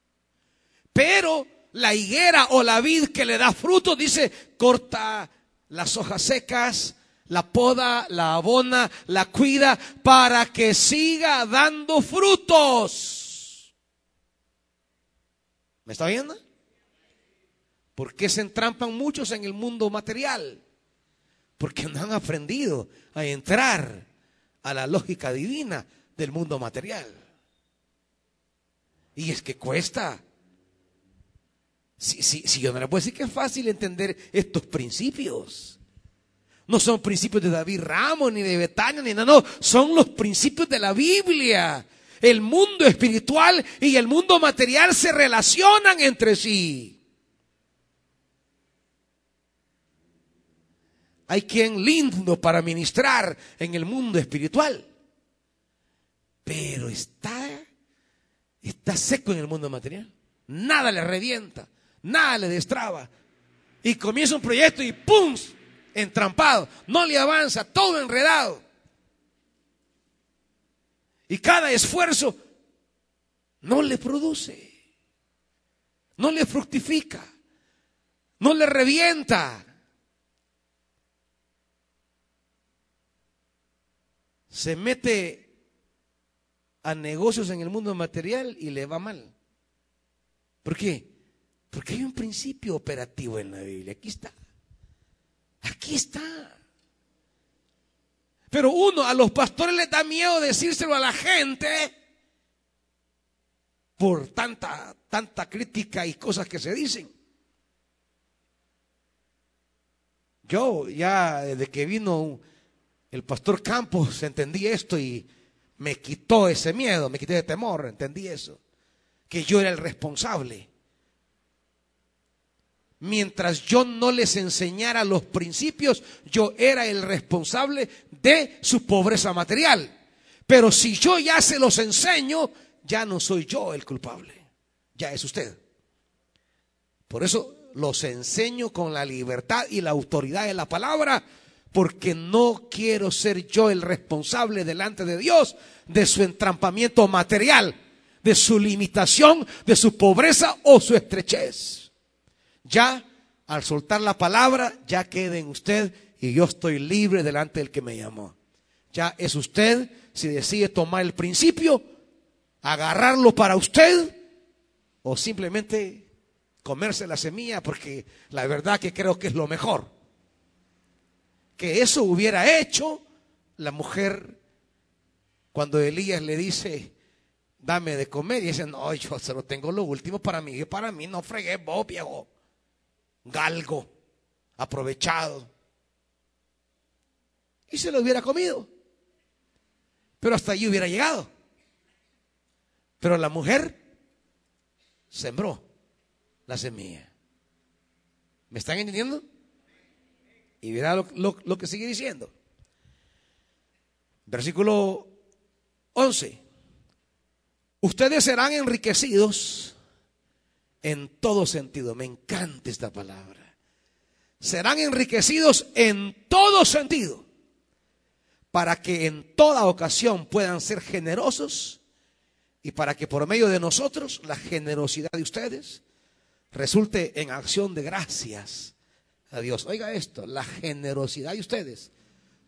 Pero la higuera o la vid que le da frutos, dice, corta las hojas secas, la poda, la abona, la cuida para que siga dando frutos. ¿Me está viendo? ¿Por qué se entrampan muchos en el mundo material? Porque no han aprendido a entrar a la lógica divina del mundo material. Y es que cuesta. Si, si, si yo no le puedo decir que es fácil entender estos principios. No son principios de David Ramos, ni de Betania, ni nada, no, son los principios de la Biblia. El mundo espiritual y el mundo material se relacionan entre sí. Hay quien lindo para ministrar en el mundo espiritual, pero está, está seco en el mundo material. Nada le revienta, nada le destraba. Y comienza un proyecto y ¡pum! entrampado, no le avanza, todo enredado. Y cada esfuerzo no le produce, no le fructifica, no le revienta. Se mete a negocios en el mundo material y le va mal. ¿Por qué? Porque hay un principio operativo en la Biblia. Aquí está. Aquí está. Pero uno, a los pastores les da miedo decírselo a la gente por tanta, tanta crítica y cosas que se dicen. Yo ya desde que vino el pastor Campos entendí esto y me quitó ese miedo, me quité de temor, entendí eso, que yo era el responsable mientras yo no les enseñara los principios, yo era el responsable de su pobreza material. Pero si yo ya se los enseño, ya no soy yo el culpable, ya es usted. Por eso los enseño con la libertad y la autoridad de la palabra, porque no quiero ser yo el responsable delante de Dios de su entrampamiento material, de su limitación, de su pobreza o su estrechez ya al soltar la palabra, ya quede en usted y yo estoy libre delante del que me llamó. Ya es usted si decide tomar el principio, agarrarlo para usted o simplemente comerse la semilla porque la verdad que creo que es lo mejor. Que eso hubiera hecho la mujer cuando Elías le dice, dame de comer y dice, no, yo solo tengo lo último para mí, y para mí no fregué vos, viejo galgo, aprovechado. Y se lo hubiera comido. Pero hasta allí hubiera llegado. Pero la mujer sembró la semilla. ¿Me están entendiendo? Y verá lo, que sigue diciendo. Versículo 11. Ustedes serán enriquecidos en todo sentido. Me encanta esta palabra. Serán enriquecidos en todo sentido para que en toda ocasión puedan ser generosos y para que por medio de nosotros la generosidad de ustedes resulte en acción de gracias a Dios. Oiga esto, la generosidad de ustedes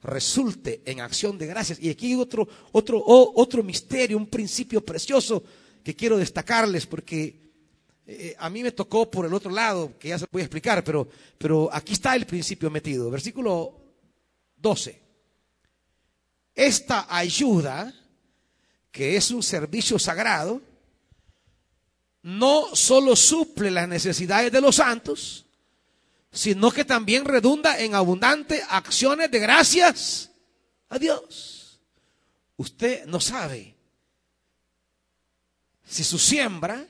resulte en acción de gracias. Y aquí otro, otro, otro misterio, un principio precioso que quiero destacarles porque eh, a mí me tocó por el otro lado, que ya se puede explicar, pero, pero aquí está el principio metido. Versículo 12. Esta ayuda, que es un servicio sagrado, no solo suple las necesidades de los santos, sino que también redunda en abundantes acciones de gracias a Dios. Usted no sabe si su siembra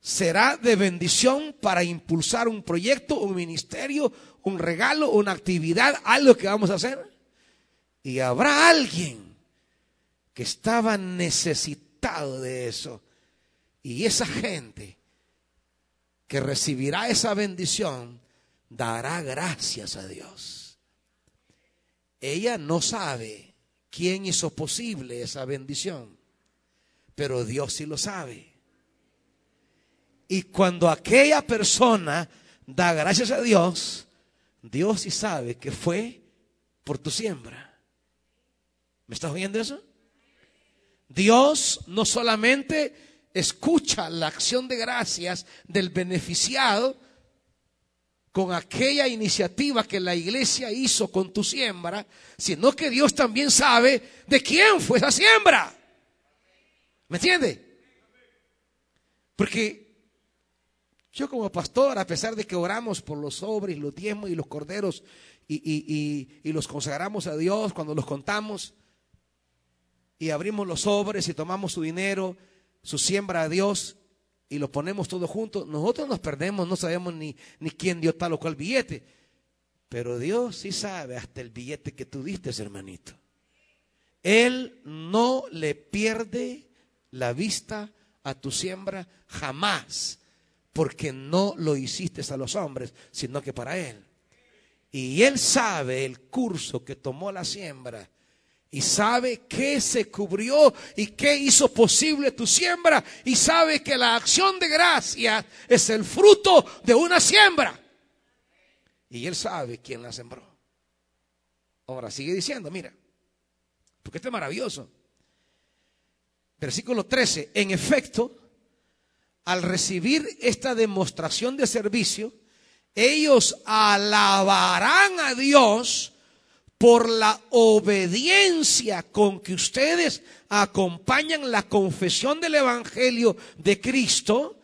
será de bendición para impulsar un proyecto, un ministerio, un regalo, una actividad, algo que vamos a hacer. Y habrá alguien que estaba necesitado de eso. Y esa gente que recibirá esa bendición dará gracias a Dios. Ella no sabe quién hizo posible esa bendición, pero Dios sí lo sabe. Y cuando aquella persona da gracias a Dios, Dios sí sabe que fue por tu siembra. ¿Me estás oyendo eso? Dios no solamente escucha la acción de gracias del beneficiado con aquella iniciativa que la iglesia hizo con tu siembra, sino que Dios también sabe de quién fue esa siembra. ¿Me entiende? Porque yo como pastor, a pesar de que oramos por los sobres, los diezmos y los corderos y, los consagramos a Dios, cuando los contamos y abrimos los sobres y tomamos su dinero, su siembra a Dios y lo ponemos todo junto, nosotros nos perdemos, no sabemos ni, ni quién dio tal o cual billete. Pero Dios sí sabe hasta el billete que tú diste, hermanito. Él no le pierde la vista a tu siembra jamás, porque no lo hiciste a los hombres, sino que para Él. Y Él sabe el curso que tomó la siembra y sabe qué se cubrió y qué hizo posible tu siembra y sabe que la acción de gracia es el fruto de una siembra. Y Él sabe quién la sembró. Ahora sigue diciendo, mira, porque esto es maravilloso. Versículo 13, en efecto, al recibir esta demostración de servicio, ellos alabarán a Dios por la obediencia con que ustedes acompañan la confesión del Evangelio de Cristo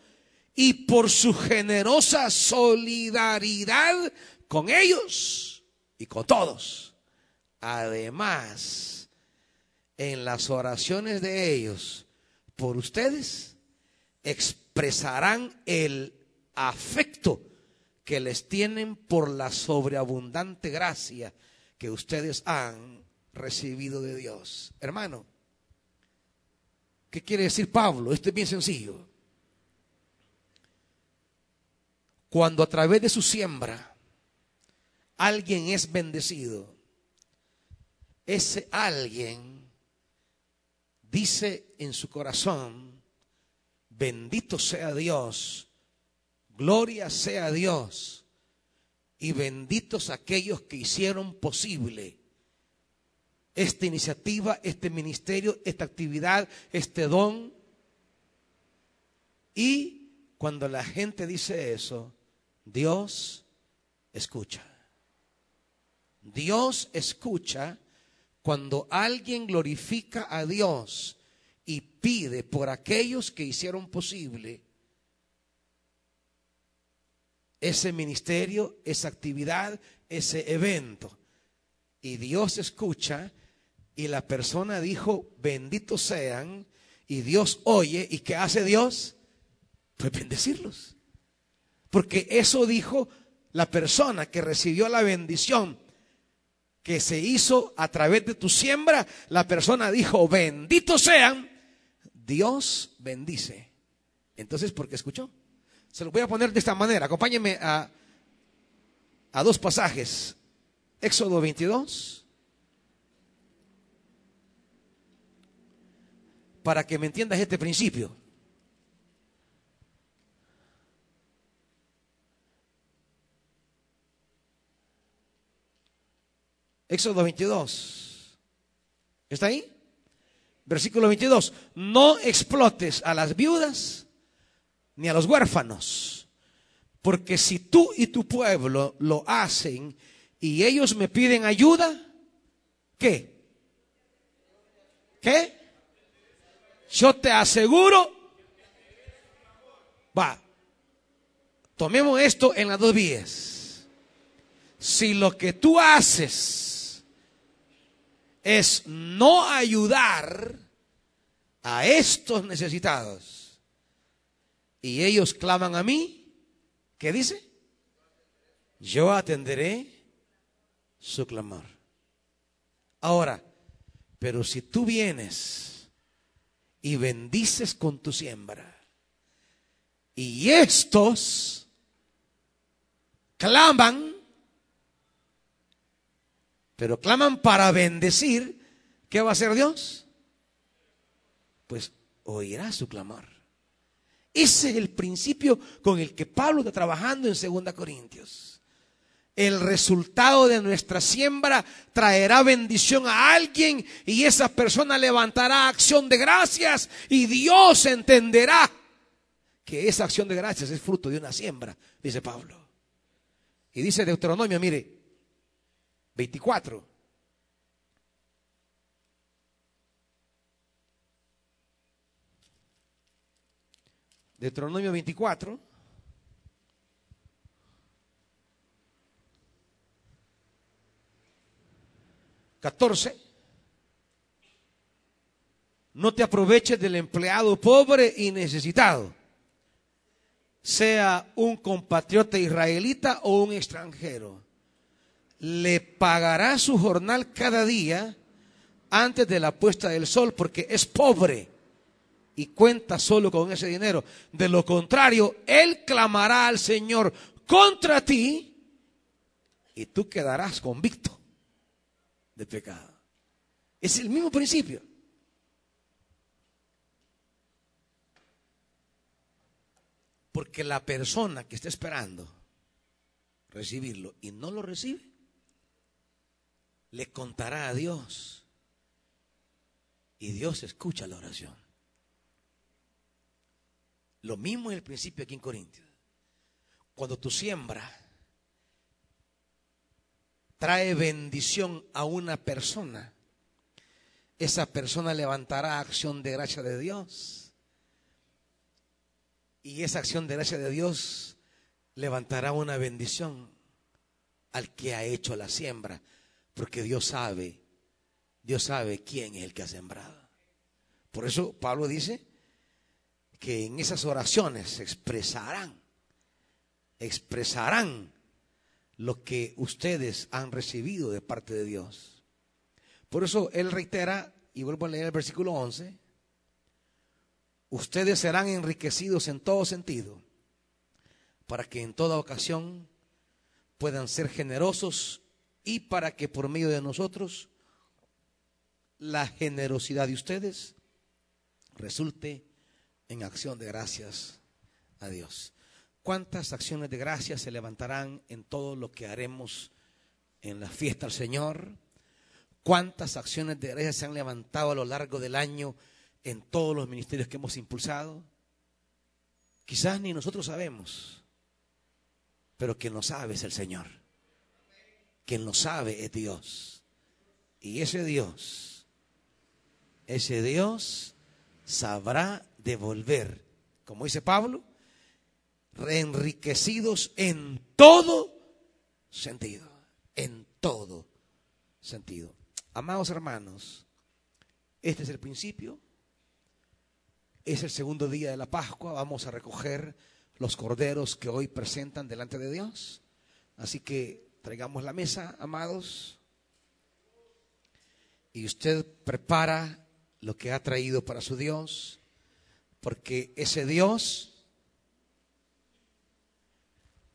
y por su generosa solidaridad con ellos y con todos. Además, en las oraciones de ellos por ustedes, expresarán el afecto que les tienen por la sobreabundante gracia que ustedes han recibido de Dios. Hermano, ¿qué quiere decir Pablo? Esto es bien sencillo. Cuando a través de su siembra alguien es bendecido, ese alguien dice en su corazón, bendito sea Dios, gloria sea Dios, y benditos aquellos que hicieron posible esta iniciativa, este ministerio, esta actividad, este don. Y cuando la gente dice eso, Dios escucha. Dios escucha cuando alguien glorifica a Dios y pide por aquellos que hicieron posible ese ministerio, esa actividad, ese evento. Y Dios escucha y la persona dijo, benditos sean, y Dios oye, ¿y qué hace Dios? Pues bendecirlos. Porque eso dijo la persona que recibió la bendición que se hizo a través de tu siembra, la persona dijo, benditos sean, Dios bendice. Entonces, ¿por qué escuchó? Se lo voy a poner de esta manera. Acompáñenme a, a dos pasajes. Éxodo 22. Para que me entiendas este principio. Éxodo 22. ¿Está ahí? Versículo 22. No explotes a las viudas ni a los huérfanos, porque si tú y tu pueblo lo hacen y ellos me piden ayuda, ¿qué? ¿Qué? Yo te aseguro, va, tomemos esto en las dos vías. Si lo que tú haces es no ayudar a estos necesitados. Y ellos claman a mí, ¿qué dice? Yo atenderé su clamor. Ahora, pero si tú vienes y bendices con tu siembra, y estos claman, pero claman para bendecir, ¿qué va a hacer Dios? Pues oirá su clamor. Ese es el principio con el que Pablo está trabajando en 2 Corintios. El resultado de nuestra siembra traerá bendición a alguien y esa persona levantará acción de gracias y Dios entenderá que esa acción de gracias es fruto de una siembra, dice Pablo. Y dice Deuteronomio, mire, 24. Deuteronomio 24. 14. No te aproveches del empleado pobre y necesitado, sea un compatriota israelita o un extranjero. Le pagará su jornal cada día antes de la puesta del sol porque es pobre y cuenta solo con ese dinero. De lo contrario, él clamará al Señor contra ti y tú quedarás convicto de pecado. Es el mismo principio. Porque la persona que está esperando recibirlo y no lo recibe, le contará a Dios. Y Dios escucha la oración. Lo mismo es el principio aquí en Corintios. Cuando tu siembra trae bendición a una persona, esa persona levantará acción de gracia de Dios. Y esa acción de gracia de Dios levantará una bendición al que ha hecho la siembra, porque Dios sabe, Dios sabe quién es el que ha sembrado. Por eso Pablo dice que en esas oraciones expresarán, expresarán lo que ustedes han recibido de parte de Dios. Por eso él reitera, y vuelvo a leer el versículo 11, ustedes serán enriquecidos en todo sentido, para que en toda ocasión puedan ser generosos y para que por medio de nosotros la generosidad de ustedes resulte en acción de gracias a Dios. ¿Cuántas acciones de gracias se levantarán en todo lo que haremos en la fiesta al Señor? ¿Cuántas acciones de gracias se han levantado a lo largo del año en todos los ministerios que hemos impulsado? Quizás ni nosotros sabemos, pero quien lo sabe es el Señor. Quien lo sabe es Dios. Y ese Dios, ese Dios sabrá devolver, como dice Pablo, reenriquecidos en todo sentido, en todo sentido. Amados hermanos, este es el principio, es el segundo día de la Pascua, vamos a recoger los corderos que hoy presentan delante de Dios. Así que traigamos la mesa, amados, y usted prepara lo que ha traído para su Dios porque ese Dios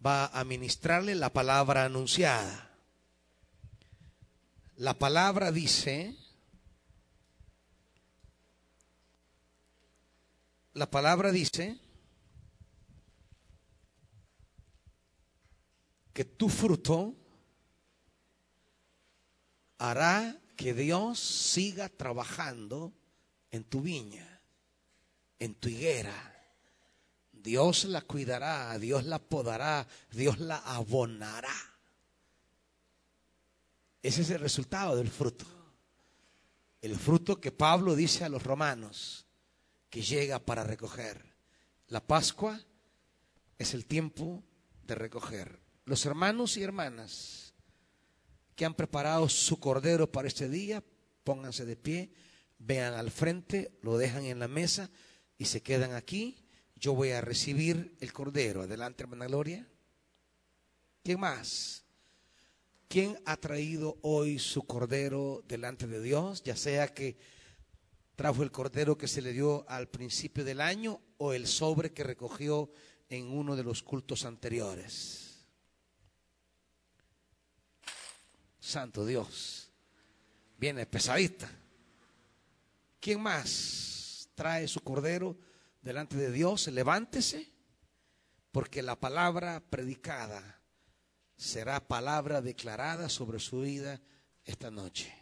va a ministrarle la palabra anunciada. La palabra dice, la palabra dice que tu fruto hará que Dios siga trabajando en tu viña en tu higuera. Dios la cuidará, Dios la podará, Dios la abonará. Ese es el resultado del fruto. El fruto que Pablo dice a los romanos que llega para recoger. La Pascua es el tiempo de recoger. Los hermanos y hermanas que han preparado su cordero para este día, pónganse de pie, vean al frente, lo dejan en la mesa y se quedan aquí, yo voy a recibir el cordero. Adelante, hermana Gloria. ¿Quién más? ¿Quién ha traído hoy su cordero delante de Dios? Ya sea que trajo el cordero que se le dio al principio del año o el sobre que recogió en uno de los cultos anteriores. Santo Dios. Viene pesadita. ¿Quién más? Trae su cordero delante de Dios, levántese, porque la palabra predicada será palabra declarada sobre su vida esta noche.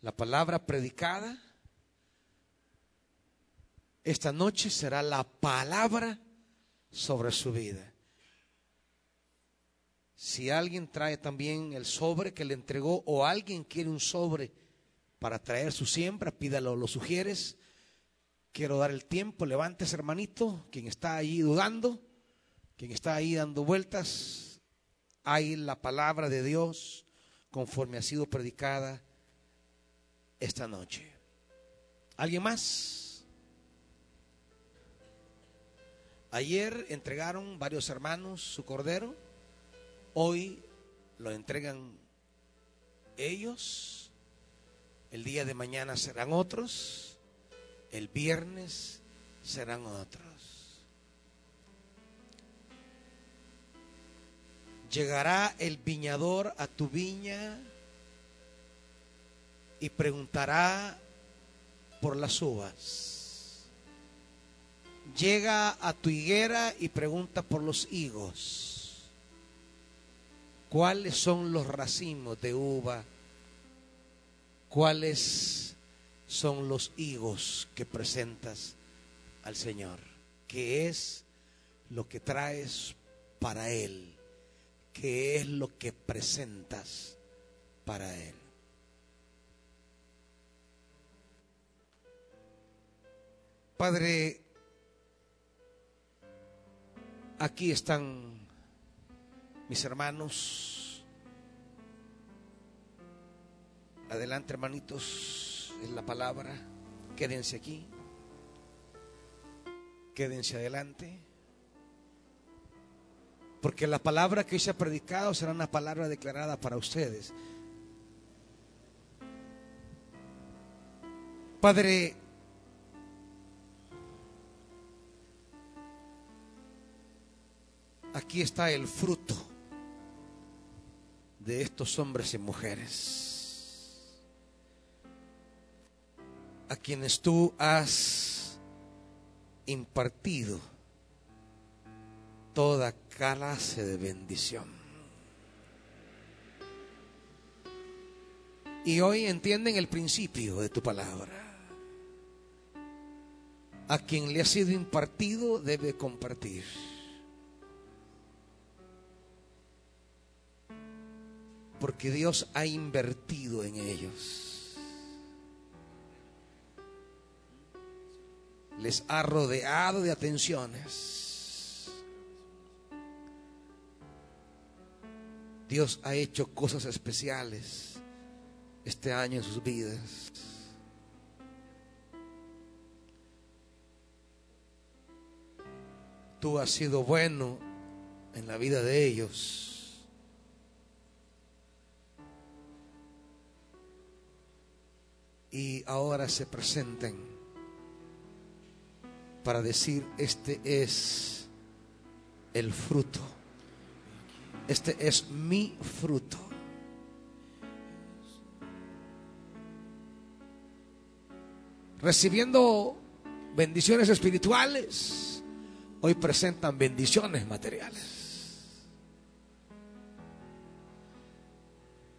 La palabra predicada esta noche será la palabra sobre su vida. Si alguien trae también el sobre que le entregó o alguien quiere un sobre para traer su siembra, pídalo, lo sugieres. Quiero dar el tiempo, levántese hermanito, quien está ahí dudando, quien está ahí dando vueltas, hay la palabra de Dios conforme ha sido predicada esta noche. ¿Alguien más? Ayer entregaron varios hermanos su cordero, hoy lo entregan ellos, el día de mañana serán otros, el viernes serán otros. Llegará el viñador a tu viña y preguntará por las uvas. Llega a tu higuera y pregunta por los higos. ¿Cuáles son los racimos de uva? ¿Cuáles son los higos que presentas al Señor? ¿Qué es lo que traes para Él? ¿Qué es lo que presentas para Él? Padre, aquí están mis hermanos. Adelante, hermanitos, en la palabra. Quédense aquí. Quédense adelante. Porque la palabra que hoy se ha predicado será una palabra declarada para ustedes. Padre, aquí está el fruto de estos hombres y mujeres a quienes tú has impartido toda clase de bendición. Y hoy entienden el principio de tu palabra. A quien le ha sido impartido debe compartir. porque Dios ha invertido en ellos. Les ha rodeado de atenciones. Dios ha hecho cosas especiales este año en sus vidas. Tú has sido bueno en la vida de ellos. y ahora se presenten para decir, este es el fruto, este es mi fruto. Recibiendo bendiciones espirituales, hoy presentan bendiciones materiales.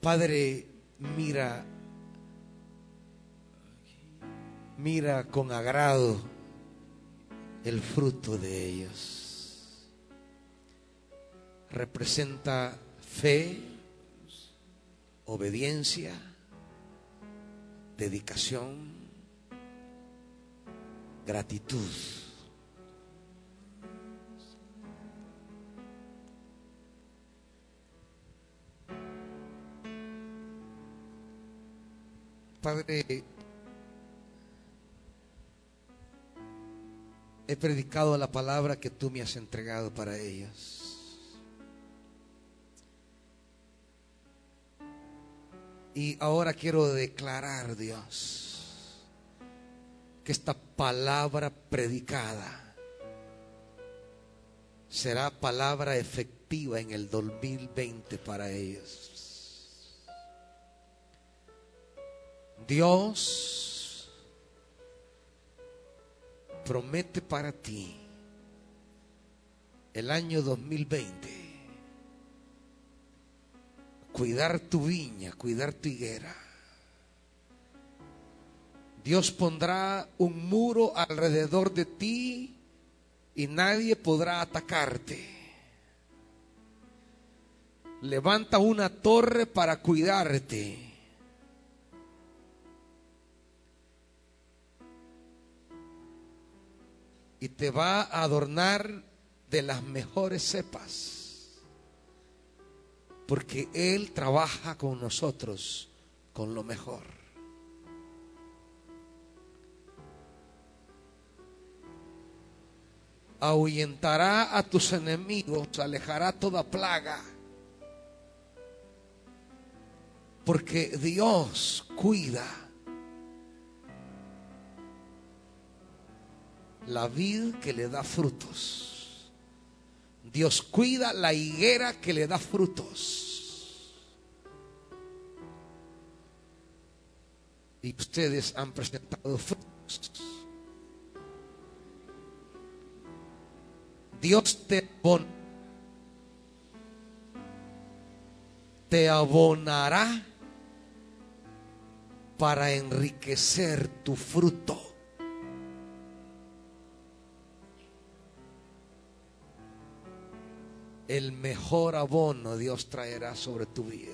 Padre, mira mira con agrado el fruto de ellos. Representa fe, obediencia, dedicación, gratitud. Padre, he predicado la palabra que tú me has entregado para ellos. Y ahora quiero declarar, Dios, que esta palabra predicada será palabra efectiva en el 2020 para ellos. Dios promete para ti el año 2020 cuidar tu viña, cuidar tu higuera. Dios pondrá un muro alrededor de ti y nadie podrá atacarte. Levanta una torre para cuidarte. Y te va a adornar de las mejores cepas. Porque Él trabaja con nosotros con lo mejor. Ahuyentará a tus enemigos, alejará toda plaga. Porque Dios cuida la vid que le da frutos. Dios cuida la higuera que le da frutos. Y ustedes han presentado frutos. Dios te, te abonará para enriquecer tu fruto. El mejor abono Dios traerá sobre tu vida.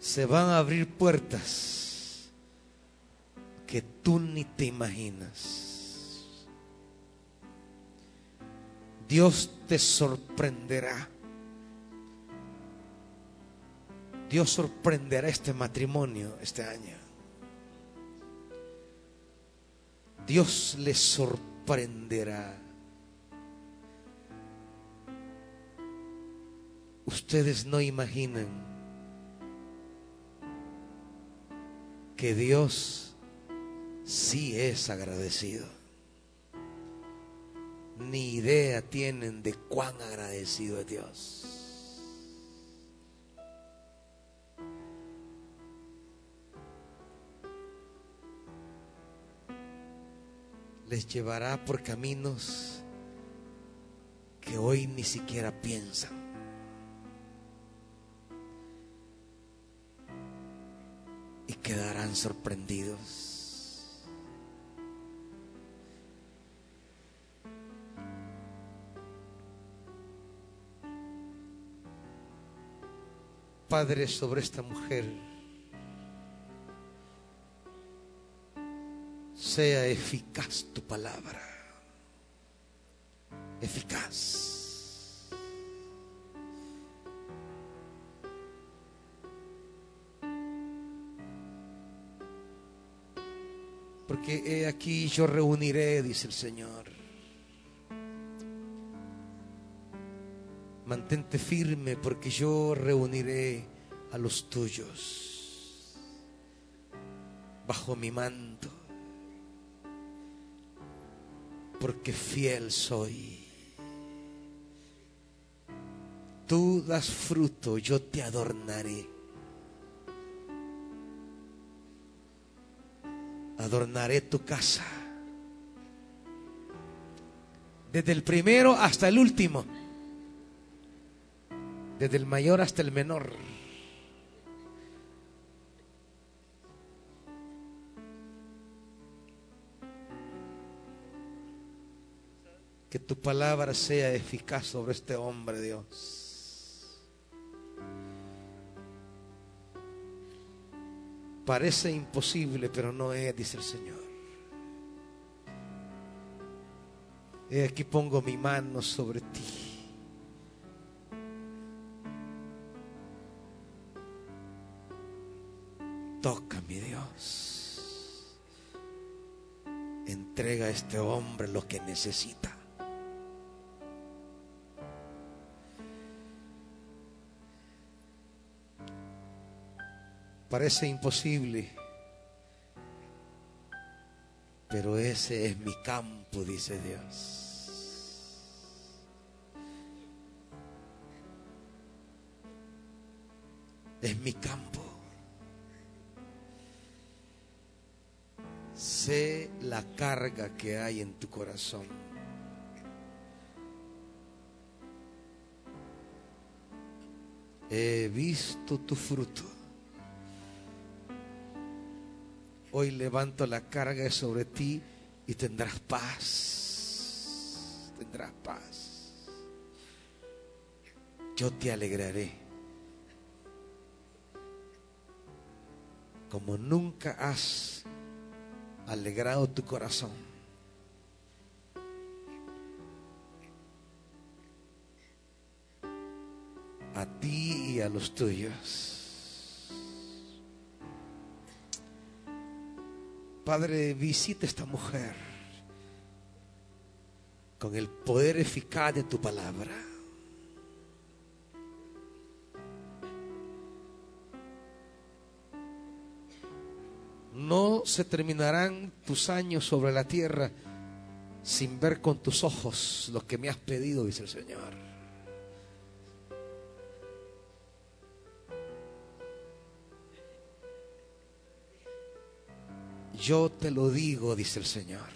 Se van a abrir puertas que tú ni te imaginas. Dios te sorprenderá. Dios sorprenderá este matrimonio este año. Dios les sorprenderá. Ustedes no imaginan que Dios sí es agradecido ni idea tienen de cuán agradecido es Dios. Les llevará por caminos que hoy ni siquiera piensan. Y quedarán sorprendidos. Padre, sobre esta mujer. Sea eficaz tu palabra. Eficaz. Porque he aquí yo reuniré, dice el Señor Mantente firme porque yo reuniré a los tuyos bajo mi manto. Porque fiel soy. Tú das fruto, yo te adornaré. Adornaré tu casa. Desde el primero hasta el último desde el mayor hasta el menor. Que tu palabra sea eficaz sobre este hombre, Dios. Parece imposible, pero no es, dice el Señor. He aquí pongo mi mano sobre ti. Toca, mi Dios. Entrega a este hombre lo que necesita. Parece imposible, pero ese es mi campo, dice Dios. Es mi campo. Sé la carga que hay en tu corazón. He visto tu fruto. Hoy levanto la carga sobre ti y tendrás paz. Tendrás paz. Yo te alegraré. Como nunca has alegrado tu corazón. A ti y a los tuyos. Padre, visita esta mujer con el poder eficaz de tu palabra. No se terminarán tus años sobre la tierra sin ver con tus ojos lo que me has pedido, dice el Señor. Yo te lo digo, dice el Señor.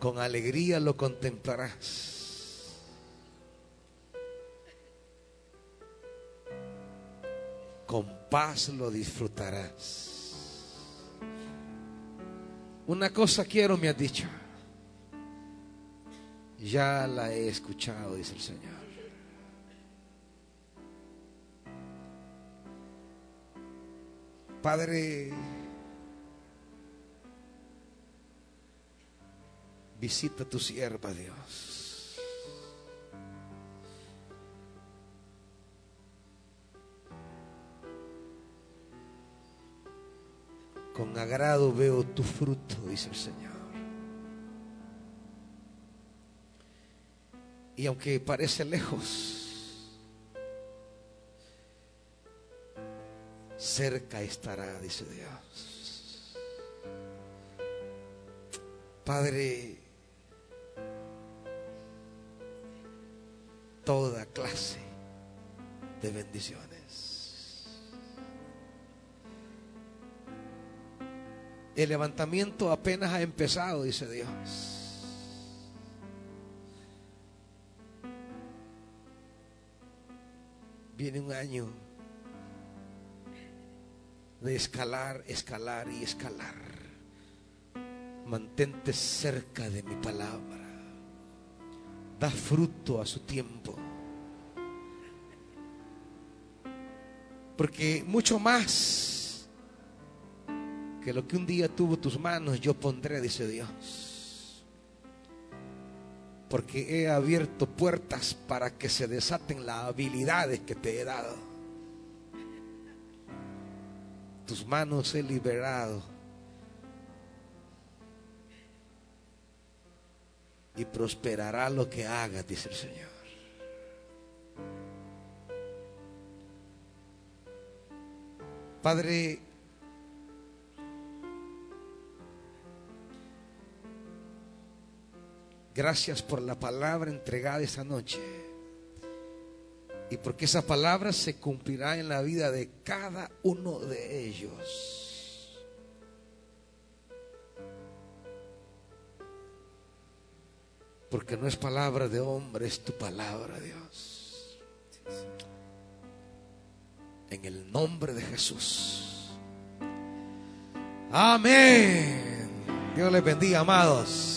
Con alegría lo contemplarás. Con paz lo disfrutarás. Una cosa quiero, me has dicho. Ya la he escuchado, dice el Señor. Padre, visita tu sierva, Dios. Con agrado veo tu fruto, dice el Señor. Y aunque parece lejos, cerca estará, dice Dios. Padre, toda clase de bendiciones. El levantamiento apenas ha empezado, dice Dios. Viene un año de escalar, escalar y escalar. Mantente cerca de mi palabra. Da fruto a su tiempo. Porque mucho más que lo que un día tuvo tus manos, yo pondré, dice Dios. Porque he abierto puertas para que se desaten las habilidades que te he dado tus manos he liberado. Y prosperará lo que hagas, dice el Señor. Padre, gracias por la palabra entregada esta noche y porque esa palabra se cumplirá en la vida de cada uno de ellos. Porque no es palabra de hombre, es tu palabra, Dios. En el nombre de Jesús. Amén. Dios les bendiga, amados.